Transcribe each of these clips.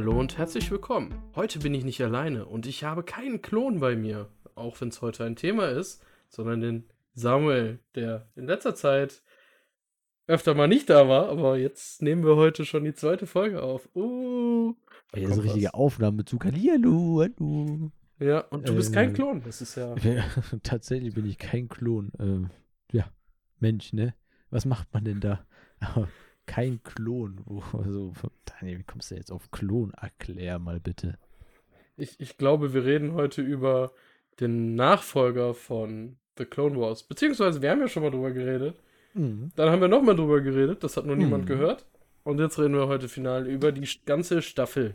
Hallo und herzlich willkommen. Heute bin ich nicht alleine und ich habe keinen Klon bei mir, auch wenn es heute ein Thema ist, sondern den Samuel, der in letzter Zeit öfter mal nicht da war, aber jetzt nehmen wir heute schon die zweite Folge auf. Uh, Ja, so richtige was. Aufnahmezug. Hallo, hallo. Ja, und du bist kein Äh, Klon, das ist ja. Ja, tatsächlich bin ich kein Klon. Ähm, ja, Mensch, ne? Was macht man denn da? Kein Klon. Wo, also, Daniel, wie kommst du jetzt auf Klon? Erklär mal bitte. Ich, ich glaube, wir reden heute über den Nachfolger von The Clone Wars. Beziehungsweise, wir haben ja schon mal drüber geredet. Mhm. Dann haben wir nochmal drüber geredet, das hat nur niemand Mhm. gehört. Und jetzt reden wir heute final über die ganze Staffel.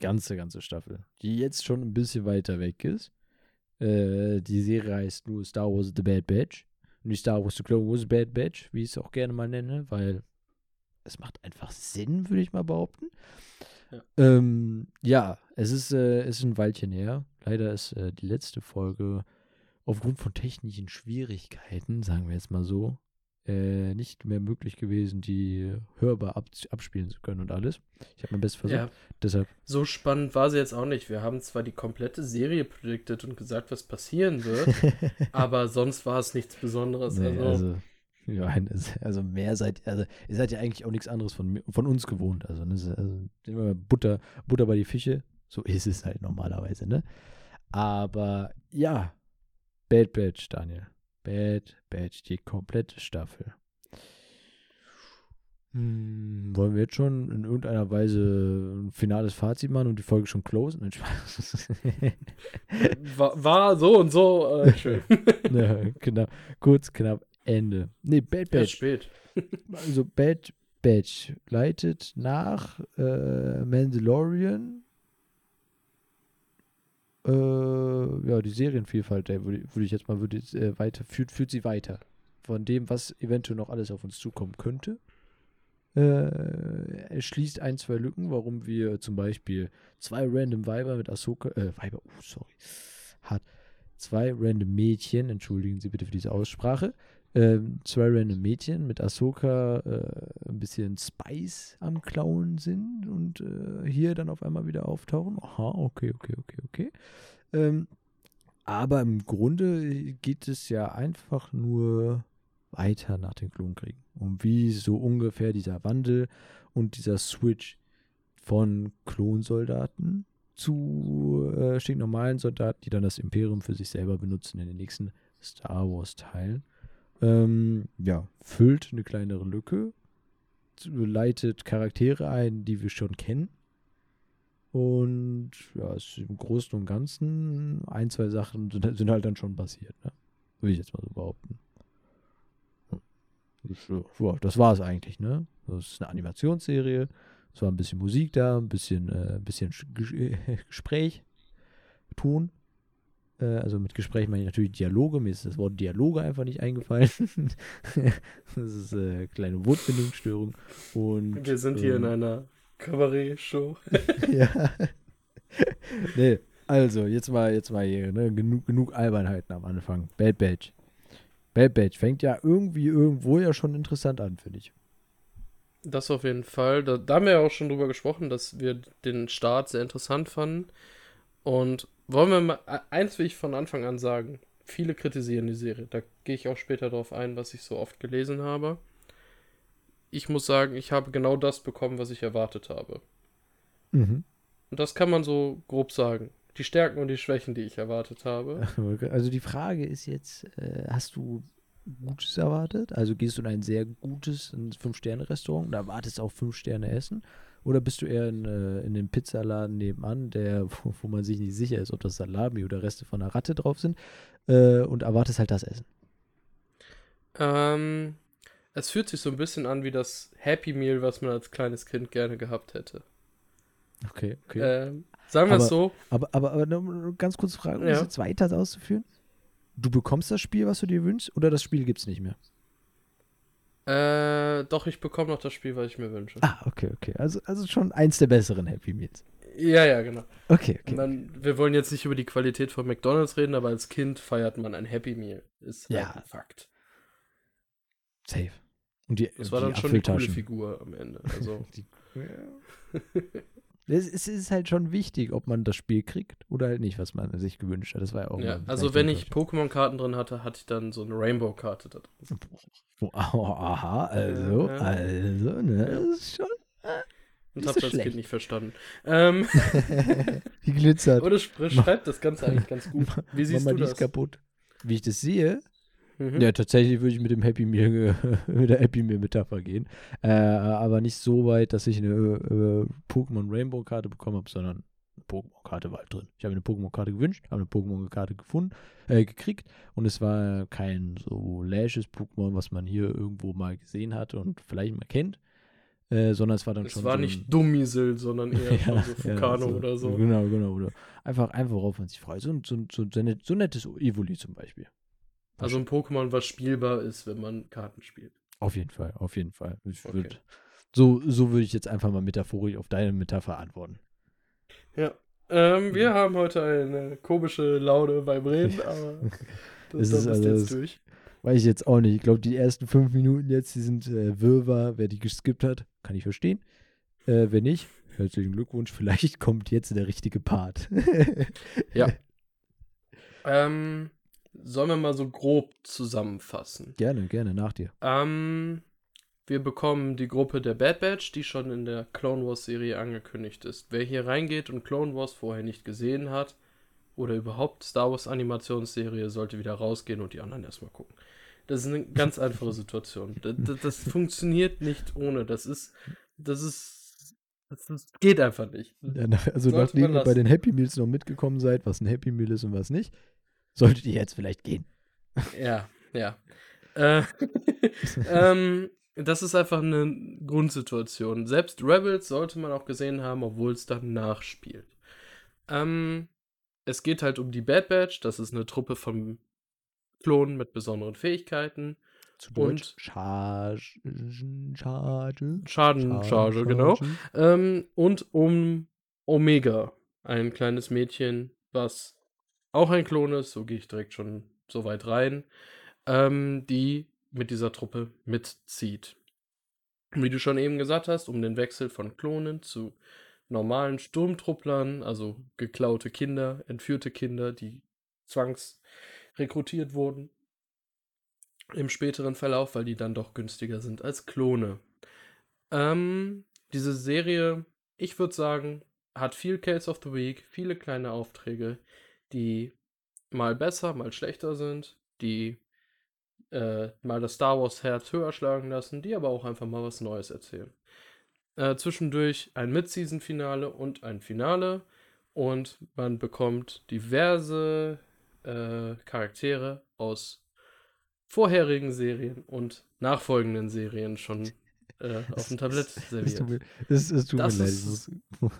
Ganze, ganze Staffel. Die jetzt schon ein bisschen weiter weg ist. Äh, die Serie heißt nur Star Wars The Bad Batch. Nicht Star Wars The Clone Wars Bad Batch, wie ich es auch gerne mal nenne, weil es macht einfach Sinn, würde ich mal behaupten. Ja. Ähm, ja, es ist, äh, es ist ein Weilchen her. Leider ist äh, die letzte Folge aufgrund von technischen Schwierigkeiten, sagen wir jetzt mal so, äh, nicht mehr möglich gewesen, die hörbar ab abspielen zu können und alles. Ich habe mein Bestes versucht. Ja, Deshalb so spannend war sie jetzt auch nicht. Wir haben zwar die komplette Serie predicted und gesagt, was passieren wird, aber sonst war es nichts Besonderes. Nee, also, also, ja, also, mehr seid, also ihr seid ja eigentlich auch nichts anderes von, von uns gewohnt. Also, ne, so- also immer Butter, Butter bei die Fische, so ist es halt normalerweise, ne? Aber ja, Bad Batch, Daniel. Bad Batch, die komplette Staffel. Hm, wollen wir jetzt schon in irgendeiner Weise ein finales Fazit machen und die Folge schon closen? War, war so und so äh, schön. ja, genau. Kurz, knapp, Ende. Nee, Bad Batch. spät. Also Bad Batch leitet nach äh, Mandalorian äh, ja, die Serienvielfalt, würde würd ich jetzt mal würde äh, weiter, führt, führt sie weiter. Von dem, was eventuell noch alles auf uns zukommen könnte. Äh, er schließt ein, zwei Lücken, warum wir zum Beispiel zwei random Weiber mit Ahsoka, äh, Weiber, oh, sorry, hat zwei random Mädchen, entschuldigen Sie bitte für diese Aussprache, ähm, zwei random Mädchen mit Ahsoka äh, ein bisschen Spice am Klauen sind und äh, hier dann auf einmal wieder auftauchen. Aha, okay, okay, okay, okay. Ähm, aber im Grunde geht es ja einfach nur weiter nach den Klonkriegen. Und wie so ungefähr dieser Wandel und dieser Switch von Klonsoldaten zu äh, stinknormalen Soldaten, die dann das Imperium für sich selber benutzen in den nächsten Star Wars-Teilen. Ähm, ja, füllt eine kleinere Lücke, leitet Charaktere ein, die wir schon kennen. Und ja, im Großen und Ganzen ein, zwei Sachen sind, sind halt dann schon passiert, ne? Würde ich jetzt mal so behaupten. Hm. Ja, das war es eigentlich, ne? Das ist eine Animationsserie. Es war ein bisschen Musik da, ein bisschen, äh, ein bisschen Sch- Ges- Gespräch, Ton. Äh, also mit Gespräch meine ich natürlich Dialoge. Mir ist das Wort Dialoge einfach nicht eingefallen. das ist äh, eine kleine Wortbindungsstörung. Und, Wir sind hier in ähm, einer Kabarett-Show. ja. nee, also, jetzt mal, jetzt mal hier, ne? Genug, genug Albernheiten am Anfang. Bad Batch. Bad Batch fängt ja irgendwie irgendwo ja schon interessant an, finde ich. Das auf jeden Fall. Da, da haben wir ja auch schon drüber gesprochen, dass wir den Start sehr interessant fanden. Und wollen wir mal e- eins will ich von Anfang an sagen. Viele kritisieren die Serie. Da gehe ich auch später darauf ein, was ich so oft gelesen habe. Ich muss sagen, ich habe genau das bekommen, was ich erwartet habe. Mhm. Und das kann man so grob sagen. Die Stärken und die Schwächen, die ich erwartet habe. Also die Frage ist jetzt, äh, hast du Gutes erwartet? Also gehst du in ein sehr gutes Fünf-Sterne-Restaurant und erwartest auch fünf Sterne Essen? Oder bist du eher in, äh, in dem Pizzaladen nebenan, der, wo, wo man sich nicht sicher ist, ob das Salami oder Reste von einer Ratte drauf sind, äh, und erwartest halt das Essen? Ähm, es fühlt sich so ein bisschen an wie das Happy Meal, was man als kleines Kind gerne gehabt hätte. Okay, okay. Ähm, sagen wir es Aber- so. Aber, aber, aber nur ganz kurz Frage, um das Ja. jetzt weiter auszuführen. Du bekommst das Spiel, was du dir wünschst, oder das Spiel gibt es nicht mehr? Äh, doch, ich bekomme noch das Spiel, was ich mir wünsche. Ah, okay, okay. Also, also schon eins der besseren Happy Meals. Ja, ja, genau. Okay, Und okay. dann, wir wollen jetzt nicht über die Qualität von McDonalds reden, aber als Kind feiert man ein Happy Meal. Ist halt Ja. ein Fakt. Safe. Und die, Das war die dann schon eine coole. Figur am Ende. Also, Die, Es, ist halt schon wichtig, ob man das Spiel kriegt oder halt nicht, was man sich gewünscht hat. Das war ja auch Ja, also wenn die ich Pokémon-Karten drin hatte, hatte ich dann so eine Rainbow-Karte da drin. Oh, aha, also, Ja, ja. also, ne, das ist schon. Und Nicht hab so das schlecht. Kind nicht verstanden. Ähm, Die glitzert. oder beschreibt das Ganze eigentlich ganz gut. Wie siehst Mama, du die das? ist kaputt. Wie ich das sehe, Mhm. ja, tatsächlich würde ich mit dem Happy Meal, mit der Happy Meal Metapher gehen. Äh, aber nicht so weit, dass ich eine äh, Pokémon Rainbow Karte bekommen habe, sondern eine Pokémon Karte war halt drin. Ich habe eine Pokémon Karte gewünscht, habe eine Pokémon Karte gefunden, äh, gekriegt und es war kein so Lashes Pokémon, was man hier irgendwo mal gesehen hat und vielleicht mal kennt, äh, sondern es war dann Es schon war so nicht Dummiesel, sondern eher schon so Fukano ja, oder so. Genau, genau. Oder einfach, einfach worauf man sich freut. So, so, so, so, so nettes Evoli zum Beispiel. Also ein Pokémon, was spielbar ist, wenn man Karten spielt. Auf jeden Fall, auf jeden Fall. Okay. würd, so, so würde ich jetzt einfach mal metaphorisch auf deine Metapher antworten. Ja. Ähm, Mhm. wir haben heute eine komische Laune beim Reden, aber das, ist also- jetzt durch. Weiß ich jetzt auch nicht. Ich glaube, die ersten fünf Minuten jetzt, die sind äh, Wirrwarr. Wer die geskippt hat, kann ich verstehen. Äh, wenn nicht, herzlichen Glückwunsch. Vielleicht kommt jetzt der richtige Part. Ähm, sollen wir mal so grob zusammenfassen? gerne, gerne, nach dir. Ähm, wir bekommen die Gruppe der Bad Batch, die schon in der Clone Wars Serie angekündigt ist. Wer hier reingeht und Clone Wars vorher nicht gesehen hat oder überhaupt Star Wars Animationsserie, sollte wieder rausgehen und die anderen erstmal gucken. Das ist eine ganz einfache Situation. Das, das, das funktioniert nicht ohne. Das ist, das ist, das, ist, geht einfach nicht. Ja, also Sollte nachdem ihr bei den Happy Meals noch mitgekommen seid, was ein Happy Meal ist und was nicht, solltet ihr jetzt vielleicht gehen. Ja, ja. Äh, ähm, das ist einfach eine Grundsituation. Selbst Rebels sollte man auch gesehen haben, obwohl es dann nachspielt. Ähm, es geht halt um die Bad Batch. Das ist eine Truppe von Klonen mit besonderen Fähigkeiten. Zu Deutsch Charge. Charge. Schadencharge, genau. Ähm, und um Omega, ein kleines Mädchen, was auch ein Klon ist, so gehe ich direkt schon so weit rein, ähm, die mit dieser Truppe mitzieht. Wie du schon eben gesagt hast, um den Wechsel von Klonen zu normalen Sturmtrupplern, also geklaute Kinder, entführte Kinder, die zwangsrekrutiert wurden im späteren Verlauf, weil die dann doch günstiger sind als Klone. Ähm, diese Serie, ich würde sagen, hat viel Case of the Week, viele kleine Aufträge, die mal besser, mal schlechter sind, die äh, mal das Star Wars Herz höher schlagen lassen, die aber auch einfach mal was Neues erzählen. Äh, zwischendurch ein Mid-Season-Finale und ein Finale und man bekommt diverse äh, Charaktere aus vorherigen Serien und nachfolgenden Serien schon äh, auf dem Tablett Es tut serviert. mir, es, es tut Das mir leid, ich muss,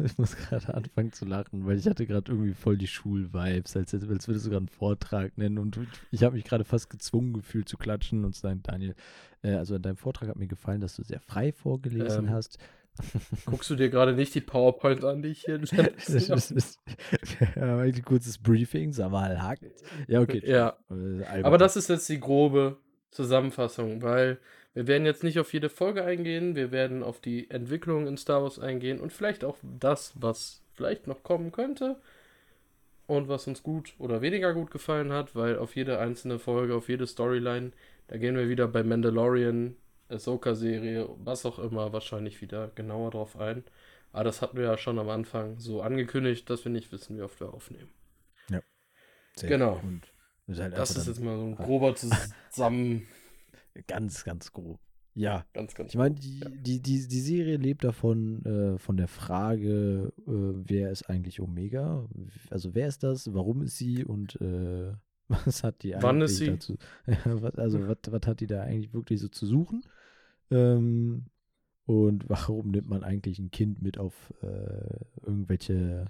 ich muss gerade anfangen zu lachen, weil ich hatte gerade irgendwie voll die Schul-Vibes, als, als würdest du gerade einen Vortrag nennen und ich habe mich gerade fast gezwungen gefühlt zu klatschen und zu sagen, Daniel, äh, also in deinem Vortrag hat mir gefallen, dass du sehr frei vorgelesen Ähm, hast. Guckst du dir gerade nicht die PowerPoint an, die ich hier ja, ein kurzes Briefing, sag mal, hakt. Ja, okay. Ja, Äh, aber das ist jetzt die grobe Zusammenfassung, weil wir werden jetzt nicht auf jede Folge eingehen, wir werden auf die Entwicklung in Star Wars eingehen und vielleicht auch das, was vielleicht noch kommen könnte und was uns gut oder weniger gut gefallen hat, weil auf jede einzelne Folge, auf jede Storyline, da gehen wir wieder bei Mandalorian, Ahsoka-Serie, was auch immer, wahrscheinlich wieder genauer drauf ein. Aber das hatten wir ja schon am Anfang so angekündigt, dass wir nicht wissen, wie oft wir aufnehmen. Sehr genau. halt Das ist jetzt mal so ein grober Zusammen. Ganz, ganz grob. Ja, Ganz, ganz. Ich meine, die, Ja. die, die, die Serie lebt davon, äh, von der Frage, äh, wer ist eigentlich Omega? Also wer ist das? Warum ist sie? Und äh, was hat die Wann eigentlich ist sie? dazu? also was, was hat die da eigentlich wirklich so zu suchen? Ähm, und warum nimmt man eigentlich ein Kind mit auf äh, irgendwelche,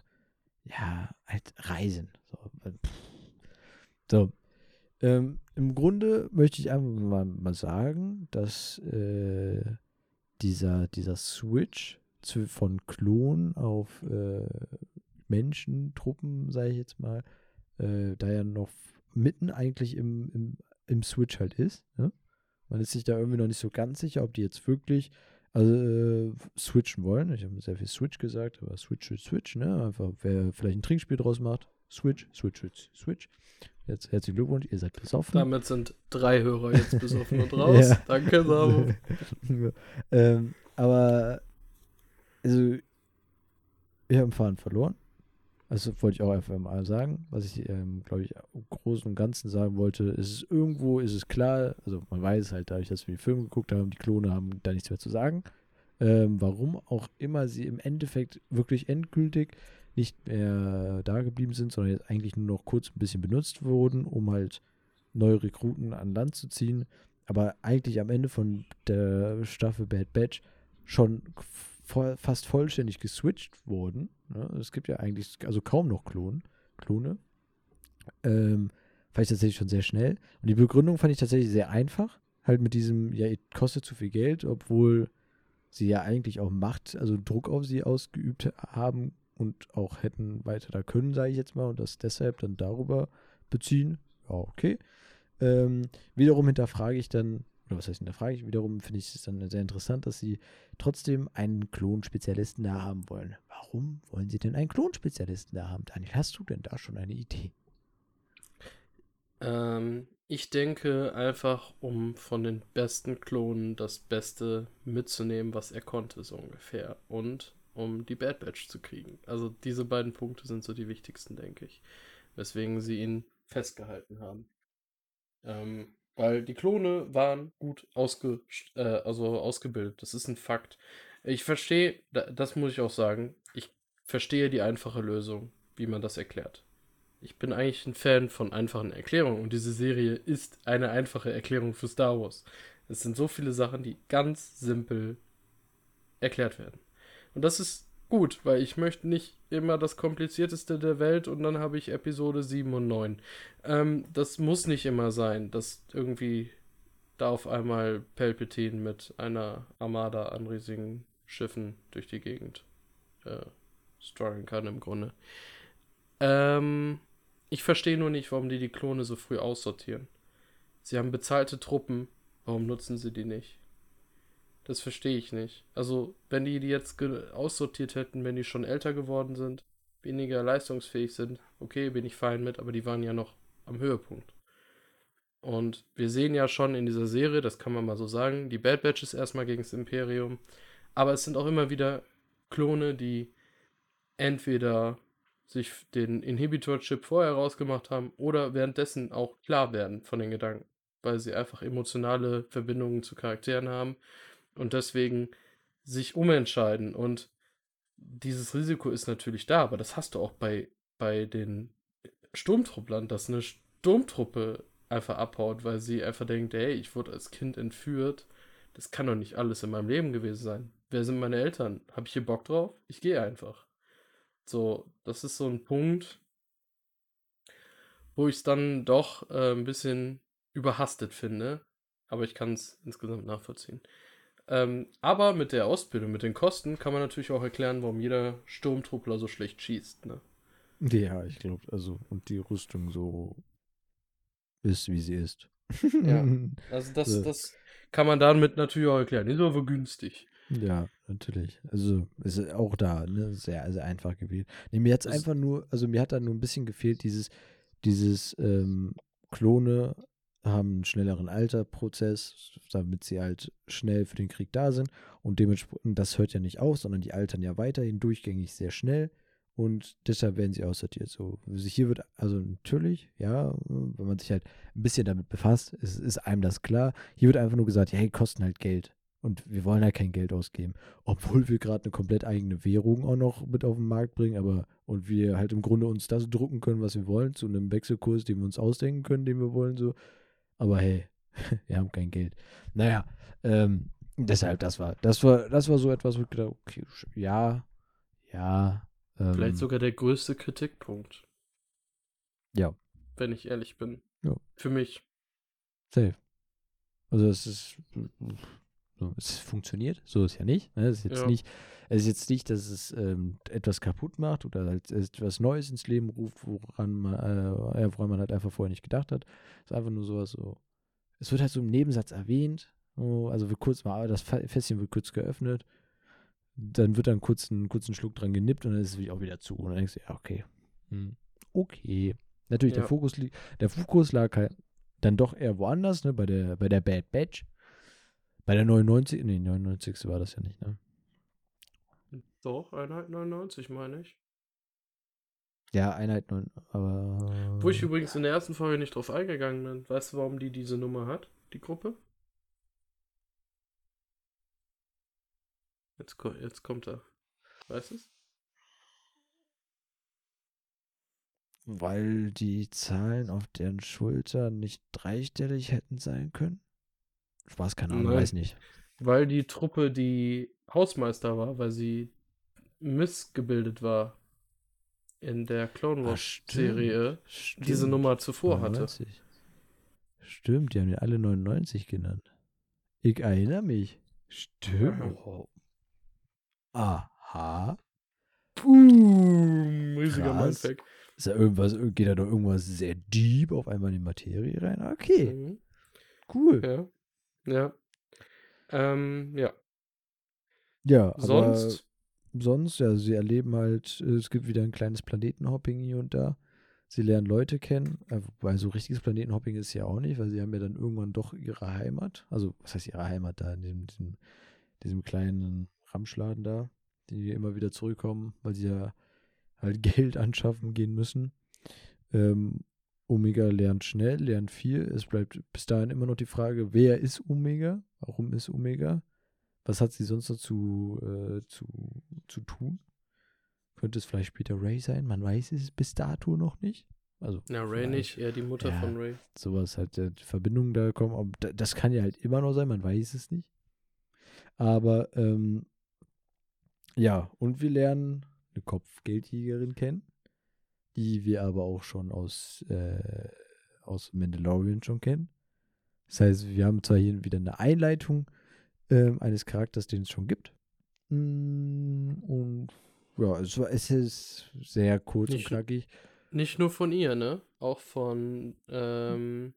ja, halt Reisen? So, so ähm, Im Grunde möchte ich einfach mal, mal sagen, dass äh, dieser, dieser Switch zu, von Klon auf äh, Menschentruppen, sage ich jetzt mal, äh, da ja noch mitten eigentlich im, im, im Switch halt ist. Ne? Man ist sich da irgendwie noch nicht so ganz sicher, ob die jetzt wirklich also äh, switchen wollen. Ich habe sehr viel Switch gesagt, aber Switch, Switch, Switch, ne? Einfach, wer vielleicht ein Trinkspiel draus macht, Switch, Switch, Switch, Switch. Jetzt herzlichen Glückwunsch, ihr seid besoffen. Damit sind drei Hörer jetzt besoffen und raus. ja. Danke, Sabo. ähm, aber, also, wir haben Fahren verloren. Also wollte ich auch einfach mal sagen, was ich, ähm, glaube ich, im Großen und Ganzen sagen wollte, ist es irgendwo, ist es klar, also man weiß halt dadurch, dass wir die Filme geguckt haben, die Klone haben da nichts mehr zu sagen. Ähm, warum auch immer sie im Endeffekt wirklich endgültig nicht mehr da geblieben sind, sondern jetzt eigentlich nur noch kurz ein bisschen benutzt wurden, um halt neue Rekruten an Land zu ziehen. Aber eigentlich am Ende von der Staffel Bad Batch schon voll, fast vollständig geswitcht wurden. Ne? Es gibt ja eigentlich also kaum noch Klon, Klone. Ähm, fand ich tatsächlich schon sehr schnell. Und die Begründung fand ich tatsächlich sehr einfach. Halt mit diesem, ja, kostet zu viel Geld, obwohl sie ja eigentlich auch Macht, also Druck auf sie ausgeübt haben und auch hätten weiter da können, sage ich jetzt mal, und das deshalb dann darüber beziehen. Ja, okay. Ähm, wiederum hinterfrage ich dann, oder was heißt hinterfrage ich, wiederum finde ich es dann sehr interessant, dass sie trotzdem einen Klonspezialisten da haben wollen. Warum wollen sie denn einen Klonspezialisten da haben? Daniel, hast du denn da schon eine Idee? Ähm, ich denke einfach, um von den besten Klonen das Beste mitzunehmen, was er konnte, so ungefähr. Und um die Bad Batch zu kriegen. Also diese beiden Punkte sind so die wichtigsten, denke ich. Weswegen sie ihn festgehalten haben. Ähm, weil die Klone waren gut ausge, äh, also ausgebildet. Das ist ein Fakt. Ich verstehe, das muss ich auch sagen, ich verstehe die einfache Lösung, wie man das erklärt. Ich bin eigentlich ein Fan von einfachen Erklärungen und diese Serie ist eine einfache Erklärung für Star Wars. Es sind so viele Sachen, die ganz simpel erklärt werden. Und das ist gut, weil ich möchte nicht immer das komplizierteste der Welt und dann habe ich Episode 7 und 9. Ähm, das muss nicht immer sein, dass irgendwie da auf einmal Palpatine mit einer Armada an riesigen Schiffen durch die Gegend äh, strugglen kann im Grunde. Ähm, ich verstehe nur nicht, warum die die Klone so früh aussortieren. Sie haben bezahlte Truppen, warum nutzen sie die nicht? Das verstehe ich nicht. Also, wenn die die jetzt aussortiert hätten, wenn die schon älter geworden sind, weniger leistungsfähig sind, okay, bin ich fein mit, aber die waren ja noch am Höhepunkt. Und wir sehen ja schon in dieser Serie, das kann man mal so sagen, die Bad Batches erstmal gegen das Imperium, aber es sind auch immer wieder Klone, die entweder sich den Inhibitor-Chip vorher rausgemacht haben oder währenddessen auch klar werden von den Gedanken, weil sie einfach emotionale Verbindungen zu Charakteren haben und deswegen sich umentscheiden. Und dieses Risiko ist natürlich da, aber das hast du auch bei, bei den Sturmtrupplern, dass eine Sturmtruppe einfach abhaut, weil sie einfach denkt, hey, ich wurde als Kind entführt. Das kann doch nicht alles in meinem Leben gewesen sein. Wer sind meine Eltern? Habe ich hier Bock drauf? Ich gehe einfach. So, das ist so ein Punkt, wo ich es dann doch äh, ein bisschen überhastet finde. Aber ich kann es insgesamt nachvollziehen. Ähm, aber mit der Ausbildung, mit den Kosten, kann man natürlich auch erklären, warum jeder Sturmtruppler so schlecht schießt. Ne? Ja, ich glaube, also, und die Rüstung so ist, wie sie ist. ja, also das, so. das kann man damit natürlich auch erklären. Die ist aber günstig. Ja, natürlich. Also ist auch da, ne, sehr, sehr einfach gewählt. Nee, mir hat es einfach nur, also mir hat da nur ein bisschen gefehlt, dieses, dieses ähm, Klone haben einen schnelleren Alterprozess, damit sie halt schnell für den Krieg da sind. Und dementsprechend, das hört ja nicht auf, sondern die altern ja weiterhin durchgängig sehr schnell. Und deshalb werden sie aussortiert. So, hier wird, also natürlich, ja, wenn man sich halt ein bisschen damit befasst, ist, ist einem das klar. Hier wird einfach nur gesagt, ja, hey, kosten halt Geld. Und wir wollen halt kein Geld ausgeben. Obwohl wir gerade eine komplett eigene Währung auch noch mit auf den Markt bringen, aber und wir halt im Grunde uns das drucken können, was wir wollen, zu einem Wechselkurs, den wir uns ausdenken können, den wir wollen, so. Aber hey, wir haben kein Geld. Naja, ähm, deshalb, das war, das war, das war so etwas, wo ich gedacht, okay, ja, ja. Ähm, Vielleicht sogar der größte Kritikpunkt. Ja. Wenn ich ehrlich bin. Ja. Für mich. Safe. Also es ist, so, es funktioniert, so ist ja nicht. Ne? Es ist jetzt ja. nicht, es ist jetzt nicht, dass es ähm, etwas kaputt macht oder halt etwas Neues ins Leben ruft, woran man, äh, woran man halt einfach vorher nicht gedacht hat. Es ist einfach nur sowas so. Es wird halt so im Nebensatz erwähnt. Also wird kurz mal, das Fa- Fässchen wird kurz geöffnet. Dann wird dann kurz einen kurzen Schluck dran genippt und dann ist es auch wieder zu. Und dann denkst du, ja, okay. Hm. Okay. Natürlich, der Ja. Fokus liegt, der Fokus lag halt dann doch eher woanders, ne, bei der, bei der Bad Batch. Bei der 99, nee, 99. war das ja nicht, ne? Doch, Einheit 99, meine ich. Ja, Einheit 9, aber. Wo ich übrigens in der ersten Folge nicht drauf eingegangen bin. Weißt du, warum die diese Nummer hat, die Gruppe? Jetzt, jetzt kommt er. Weißt du es? Weil die Zahlen auf deren Schultern nicht dreistellig hätten sein können? Spaß, keine Ahnung, Nein. weiß nicht. Weil die Truppe die Hausmeister war, weil sie missgebildet war in der Clone Ah, Wars stimmt, Serie diese stimmt. Nummer zuvor hatte. 99. Stimmt, die haben ja alle 99 genannt. Ich erinnere mich. Stimmt. Aha. Oh. Aha. Boom! Riesiger. Mindfuck. Ist da irgendwas, geht da doch irgendwas sehr deep auf einmal in die Materie rein? Okay, Mhm. cool. Ja. Ja. Ähm, ja. Ja, Sonst. Sonst, ja, sie erleben halt, äh, es gibt wieder ein kleines Planetenhopping hier und da. Sie lernen Leute kennen, äh, wobei so richtiges Planetenhopping ist ja auch nicht, weil sie haben ja dann irgendwann doch ihre Heimat. Also, was heißt ihre Heimat da, in diesem, diesem, diesem kleinen Ramschladen da, die immer wieder zurückkommen, weil sie ja halt Geld anschaffen gehen müssen. Ähm, Omega lernt schnell, lernt viel. Es bleibt bis dahin immer noch die Frage, wer ist Omega? Warum ist Omega? Was hat sie sonst noch zu, äh, zu, zu tun? Könnte es vielleicht später Ray sein? Man weiß es bis dato noch nicht. Also, Ja, Ray nicht, eher die Mutter Ja. von Ray. Sowas halt, die Verbindungen da kommen. Aber da- das kann ja halt immer noch sein, man weiß es nicht. Aber, ähm, ja, und wir lernen eine Kopfgeldjägerin kennen, die wir aber auch schon aus, äh, aus Mandalorian schon kennen. Das heißt, wir haben zwar hier wieder eine Einleitung ähm, eines Charakters, den es schon gibt. Mm, Und ja, es, es ist sehr kurz Nicht- und knackig. Nicht nur von ihr, ne? Auch von ähm,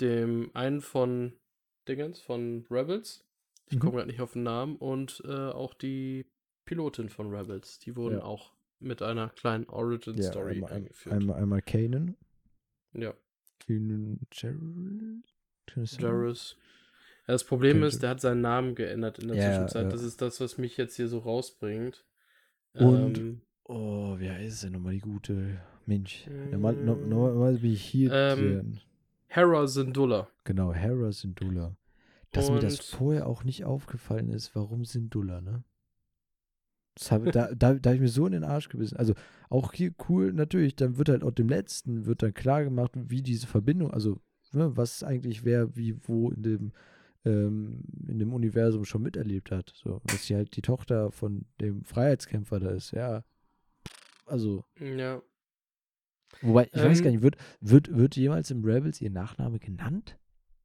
dem einen von Dingens, von Rebels. Ich Mhm. komme gerade nicht auf den Namen. Und äh, auch die Pilotin von Rebels. Die wurden Ja. auch mit einer kleinen Origin-Story einmal, eingeführt. einmal, einmal Kanan, ja, Kanan sein? Jarrus. Ja, das Problem ist, der hat seinen Namen geändert in der Ja, Zwischenzeit. ja. Das ist das, was mich jetzt hier so rausbringt. Und- Ähm, Oh, wie heißt denn nochmal die gute? Mensch. Normal, no- normalerweise bin ich hier. Ähm, Hera Syndulla. genau, Hera Syndulla. Dass mir das Und- vorher auch nicht aufgefallen ist, warum Syndulla, ne? Das habe, da, da, da habe ich mir so in den Arsch gebissen. Also auch hier cool, natürlich, dann wird halt auch dem letzten, wird dann klar gemacht, wie diese Verbindung, also ne, was eigentlich wer, wie, wo in dem, ähm, in dem Universum schon miterlebt hat. So, dass sie halt die Tochter von dem Freiheitskämpfer da ist, ja. Also, Ja. wobei, ich weiß Ähm, gar nicht, wird, wird, wird jemals im Rebels ihr Nachname genannt?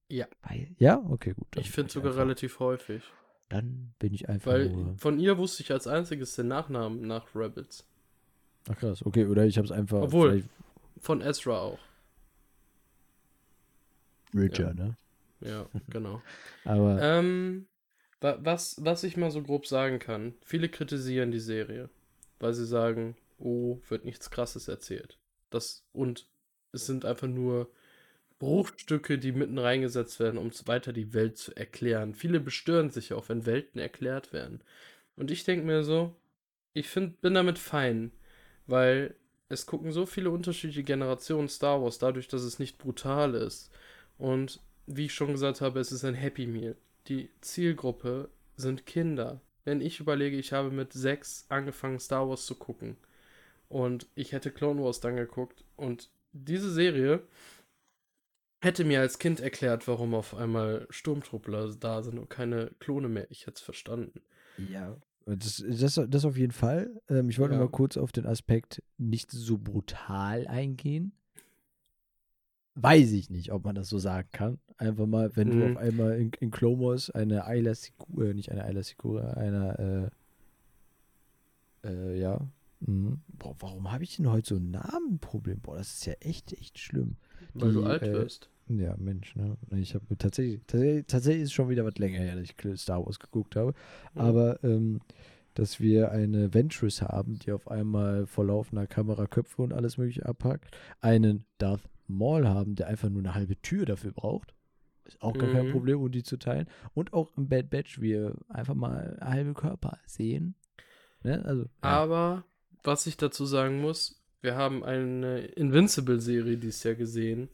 Ja. Weil, ja, okay, gut. Ich finde sogar einfach- relativ häufig. Dann bin ich einfach Weil nur. von ihr wusste ich als einziges den Nachnamen nach Rebels. Ach krass, okay, oder ich habe es einfach. Obwohl- Von Ezra auch. Richer, Ja. ne? Ja, genau. Aber ähm, wa was, was ich mal so grob sagen kann, viele kritisieren die Serie, weil sie sagen, oh, wird nichts krasses erzählt. Das, und es sind einfach nur Bruchstücke, die mitten reingesetzt werden, um weiter die Welt zu erklären. Viele bestören sich auch, wenn Welten erklärt werden. Und ich denke mir so, ich find, bin damit fein, weil es gucken so viele unterschiedliche Generationen Star Wars, dadurch, dass es nicht brutal ist. Und wie ich schon gesagt habe, es ist ein Happy Meal. Die Zielgruppe sind Kinder. Wenn ich überlege, ich habe mit sechs angefangen, Star Wars zu gucken. Und ich hätte Clone Wars dann geguckt. Und diese Serie hätte mir als Kind erklärt, warum auf einmal Sturmtruppler da sind und keine Klone mehr. Ich hätte es verstanden. ja. Das, das, das auf jeden Fall. Ähm, ich wollte Ja. mal kurz auf den Aspekt nicht so brutal eingehen. Weiß ich nicht, ob man das so sagen kann. Einfach mal, wenn du Mhm. auf einmal in, in Wars eine Ayla äh, nicht eine Ayla Secura, eine, äh, äh, ja. Mhm. Boah, warum habe ich denn heute so ein Namenproblem? Boah, das ist ja echt, echt schlimm. Weil du Die, alt äh, wirst. Ja, Mensch, ne? Ich habe tatsächlich, tatsächlich, tatsächlich ist es schon wieder was länger her, dass ich Star Wars geguckt habe. Mhm. Aber ähm, dass wir eine Ventress haben, die auf einmal vor laufender Kamera Köpfe und alles mögliche abhackt. Einen Darth Maul haben, der einfach nur eine halbe Tür dafür braucht. Ist auch gar kein Mhm. Problem, um die zu teilen. Und auch im Bad Batch wir einfach mal halbe Körper sehen. Ne? Also, ja. Aber was ich dazu sagen muss, wir haben eine Invincible-Serie dieses Jahr gesehen.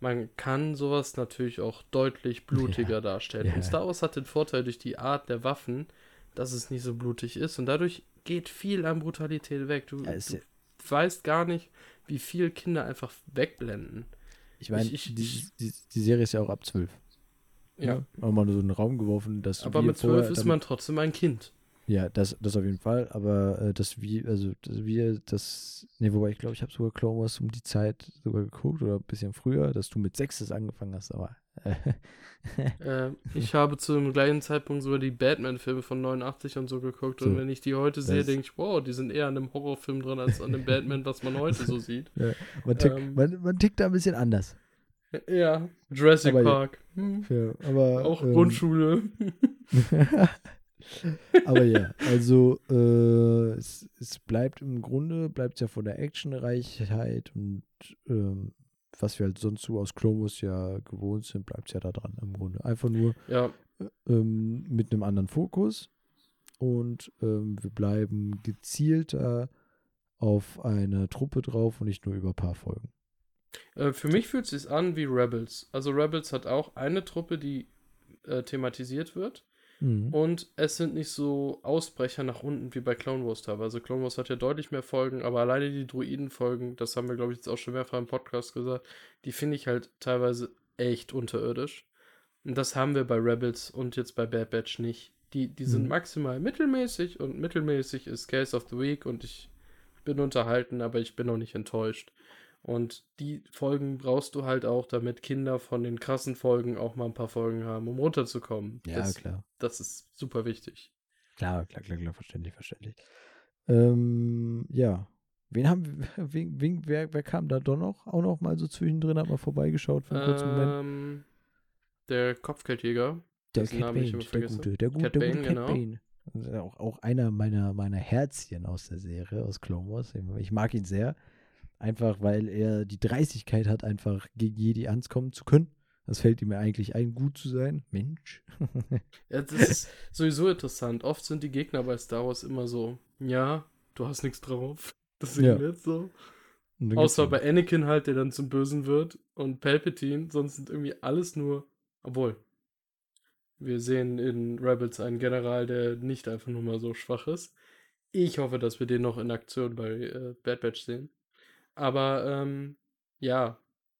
Man kann sowas natürlich auch deutlich blutiger darstellen. ja. Und Star Wars hat den Vorteil durch die Art der Waffen, dass es nicht so blutig ist. Und dadurch geht viel an Brutalität weg. Du, Ja, du ja- weißt gar nicht, wie viel Kinder einfach wegblenden. ich meine, die, die, die Serie ist ja auch ab 12. Ja. Ne? Auch mal so in den Raum geworfen, dass Aber wir mit zwölf ist man trotzdem ein Kind. Ja, das, das auf jeden Fall, aber äh, dass wir, also dass wir das, ne, wobei ich glaube, ich habe sogar Clone Wars um die Zeit sogar geguckt oder ein bisschen früher, dass du mit sechs das angefangen hast, aber äh, Äh, ich habe zu dem gleichen Zeitpunkt sogar die Batman-Filme von 89 und so geguckt. Und So. wenn ich die heute sehe, Das- denke ich, wow, die sind eher an einem Horrorfilm dran als an dem Batman, was man heute so sieht. man, tick, Ähm. man, man tickt da ein bisschen anders. Ja, Jurassic Aber ja. Park. Hm. Ja, aber, Auch ähm, Grundschule. aber ja, also äh, es, es bleibt im Grunde, bleibt es ja von der Actionreichheit und ähm, was wir halt sonst so aus Wars ja gewohnt sind, bleibt es ja da dran im Grunde. Einfach nur Ja, ähm, mit einem anderen Fokus und ähm, wir bleiben gezielter auf eine Truppe drauf und nicht nur über ein paar Folgen. äh, für mich fühlt es sich an wie Rebels. Also Rebels hat auch eine Truppe, die äh, thematisiert wird. Mhm. Und es sind nicht so Ausbrecher nach unten wie bei Clone Wars teilweise. Clone Wars hat ja deutlich mehr Folgen, aber alleine die Druiden-Folgen, das haben wir, glaube ich, jetzt auch schon mehrfach im Podcast gesagt, die finde ich halt teilweise echt unterirdisch. Und das haben wir bei Rebels und jetzt bei Bad Batch nicht. Die, die sind Mhm. maximal mittelmäßig und mittelmäßig ist Case of the Week und ich bin unterhalten, aber ich bin auch nicht enttäuscht. Und die Folgen brauchst du halt auch, damit Kinder von den krassen Folgen auch mal ein paar Folgen haben, um runterzukommen. Ja, das, klar. das ist super wichtig. Klar, klar, klar, klar, verständlich, verständlich. Ähm, ja. Wen haben wen, wen, wer, wer kam da doch noch? Auch noch mal so zwischendrin, hat mal vorbeigeschaut für einen kurzen Moment. Ähm, der Kopfgeldjäger. Der Cat Namen ich Bane, der gute, der, gut, Cat der Bane, gute Cat genau. Bane. Und Auch, auch einer meiner, meiner Herzchen aus der Serie, aus Clone Wars. Ich mag ihn sehr. Einfach, weil er die Dreistigkeit hat, einfach gegen Jedi ankommen zu können. Das fällt ihm ja eigentlich ein, gut zu sein. Mensch. Ja, das ist sowieso interessant. Oft sind die Gegner bei Star Wars immer so, ja, du hast nichts drauf. Das sehen Ja. wir jetzt so. Außer bei Anakin halt, der dann zum Bösen wird. Und Palpatine, sonst sind irgendwie alles nur. Obwohl. Wir sehen in Rebels einen General, der nicht einfach nur mal so schwach ist. Ich hoffe, dass wir den noch in Aktion bei äh, Bad Batch sehen. Aber ähm, ja,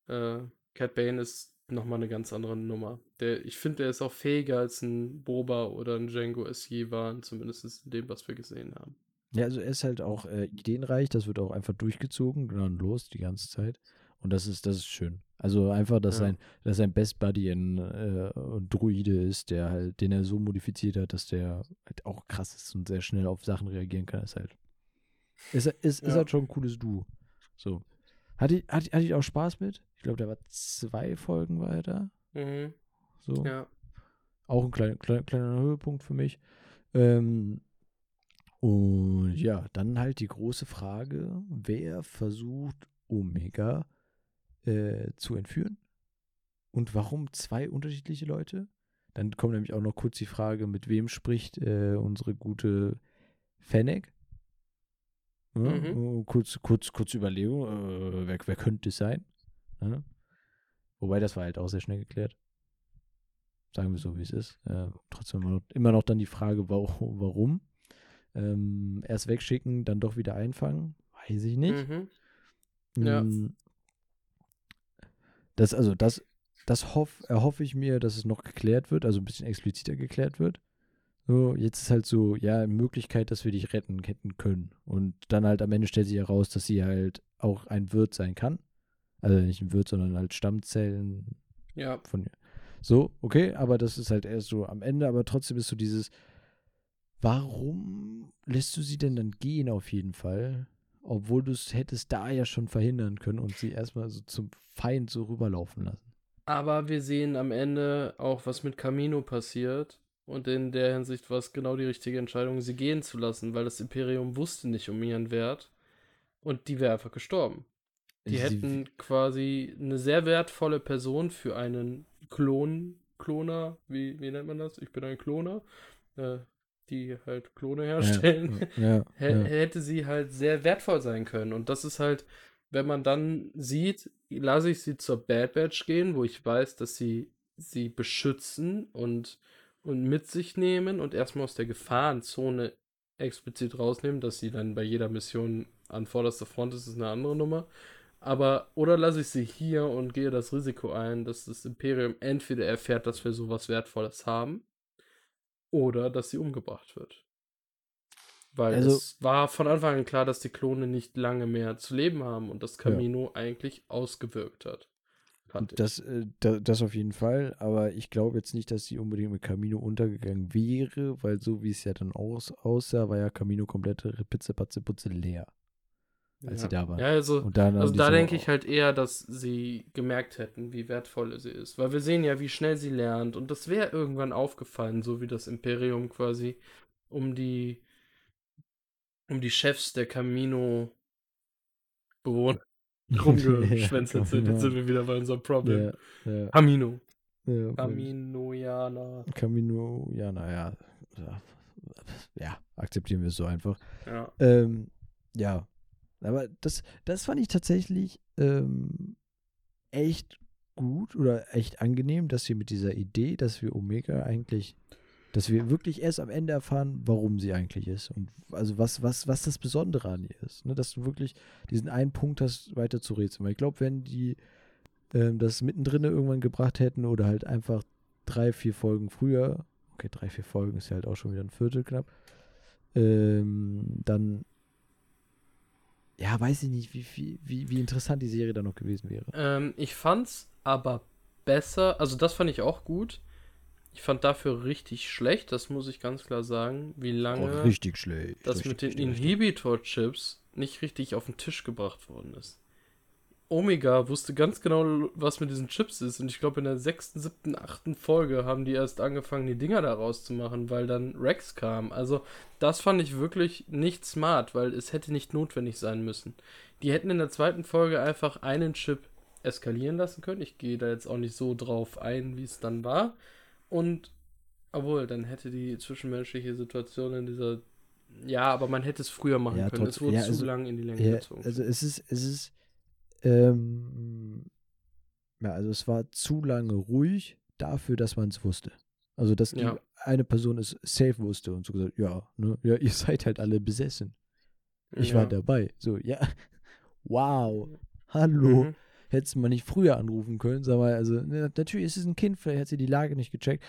äh, Cat Bane ist nochmal eine ganz andere Nummer. Der, ich finde, der ist auch fähiger als ein Boba oder ein Django es je waren, zumindest in dem, was wir gesehen haben. Ja, also er ist halt auch äh, ideenreich, das wird auch einfach durchgezogen, dann los die ganze Zeit. Und das ist, das ist schön. Also einfach, dass Ja. sein, dass sein Best Buddy ein, äh, Druide ist, der halt, den er so modifiziert hat, dass der halt auch krass ist und sehr schnell auf Sachen reagieren kann, ist halt. Ist, ist, ist Ja. halt schon ein cooles Duo. So. Hatte, ich- hatte, hatte ich auch Spaß mit? Ich glaube, der war zwei Folgen weiter. Mhm. So. Ja. Auch ein kleiner, kleiner, kleiner Höhepunkt für mich. Ähm, und ja, dann halt die große Frage, wer versucht Omega äh, zu entführen? Und warum zwei unterschiedliche Leute? Dann kommt nämlich auch noch kurz die Frage, mit wem spricht äh, unsere gute Fennec? Ja, Mhm. äh, kurz, kurz, kurz Überlegung, äh, wer, wer könnte es sein? Ja. Wobei, das war halt auch sehr schnell geklärt. Sagen wir so, wie es ist. Äh, trotzdem immer noch, immer noch dann die Frage, warum. warum. Ähm, erst wegschicken, dann doch wieder einfangen. Weiß ich nicht. Mhm. Ja. Mm, Das, also, das, das hoff, erhoffe ich mir, dass es noch geklärt wird, also ein bisschen expliziter geklärt wird. So, jetzt ist halt so, ja, eine Möglichkeit, dass wir dich retten hätten können. Und dann halt am Ende stellt sich heraus, dass sie halt auch ein Wirt sein kann. Also nicht ein Wirt, sondern halt Stammzellen Ja. von so, okay, aber das ist halt erst so am Ende, aber trotzdem ist so dieses, warum lässt du sie denn dann gehen auf jeden Fall? Obwohl du es hättest da ja schon verhindern können und sie erstmal so zum Feind so rüberlaufen lassen. Aber wir sehen am Ende auch, was mit Camino passiert. Und in der Hinsicht war es genau die richtige Entscheidung, sie gehen zu lassen, weil das Imperium wusste nicht um ihren Wert. Und die wäre einfach gestorben. Die hätten quasi eine sehr wertvolle Person für einen Klon, Kloner, wie, wie nennt man das? Ich bin ein Kloner, äh, die halt Klone herstellen. Ja, Hä- ja. hätte sie halt sehr wertvoll sein können. Und das ist halt, wenn man dann sieht, lasse ich sie zur Bad Batch gehen, wo ich weiß, dass sie sie beschützen und, und mit sich nehmen und erstmal aus der Gefahrenzone explizit rausnehmen, dass sie dann bei jeder Mission an vorderster Front ist, ist eine andere Nummer. Aber, oder lasse ich sie hier und gehe das Risiko ein, dass das Imperium entweder erfährt, dass wir sowas Wertvolles haben, oder dass sie umgebracht wird. Weil Also- es war von Anfang an klar, dass die Klone nicht lange mehr zu leben haben und das Camino eigentlich ausgewirkt hat. Fand. Das, äh, da, das auf jeden Fall, aber ich glaube jetzt nicht, dass sie unbedingt mit Camino untergegangen wäre, weil so wie es ja dann aus, aussah, war ja Camino komplett Pizze, Patze, Putze leer, als sie da waren. Ja, also, Und also da so- denke ich halt eher, dass sie gemerkt hätten, wie wertvoll sie ist. Weil wir sehen ja, wie schnell sie lernt. Und das wäre irgendwann aufgefallen, so wie das Imperium quasi um die um die Chefs der Camino Bewohner rumgeschwänzelt sind. Jetzt sind wir wieder bei unserem Problem. Ja, Camino. ja, Caminoianer. Camino, ja, naja. Ja, ja, akzeptieren wir es so einfach. Ja. Ähm, ja, aber das, das fand ich tatsächlich ähm, echt gut oder echt angenehm, dass wir mit dieser Idee, dass wir Omega eigentlich, dass wir wirklich erst am Ende erfahren, warum sie eigentlich ist und also was, was, was das Besondere an ihr ist. Ne? Dass du wirklich diesen einen Punkt hast, weiter zu rätseln. Weil ich glaube, wenn die ähm, das mittendrin irgendwann gebracht hätten oder halt einfach drei, vier Folgen früher, okay, drei, vier Folgen ist ja halt auch schon wieder ein Viertel knapp, ähm, dann ja, weiß ich nicht, wie, wie, wie, wie interessant die Serie dann noch gewesen wäre. Ähm, ich fand's aber besser, also das fand ich auch gut. Ich fand dafür richtig schlecht, das muss ich ganz klar sagen, wie lange richtig schlecht. das richtig, mit den. Inhibitor-Chips nicht richtig auf den Tisch gebracht worden ist. Omega wusste ganz genau, was mit diesen Chips ist. Und ich glaube, in der sechsten, siebten, achten Folge haben die erst angefangen, die Dinger da rauszumachen, weil dann Rex kam. Also, das fand ich wirklich nicht smart, weil es hätte nicht notwendig sein müssen. Die hätten in der zweiten Folge einfach einen Chip eskalieren lassen können. Ich gehe da jetzt auch nicht so drauf ein, wie es dann war. Und, obwohl, dann hätte die zwischenmenschliche Situation in dieser. Ja, aber man hätte es früher machen Ja, können. trotz- es wurde ja, zu also- lang in die Länge Ja, gezogen. also es ist, es ist, ähm, ja, also es war zu lange ruhig dafür, dass man es wusste. Also, dass die Ja. eine Person es safe wusste und so gesagt, ja, ne, ja, ihr seid halt alle besessen. Ich Ja. war dabei. So, ja, wow, hallo. Mhm. Hättest du mal nicht früher anrufen können, sag mal, also, ne, natürlich ist es ein Kind, vielleicht hat sie die Lage nicht gecheckt,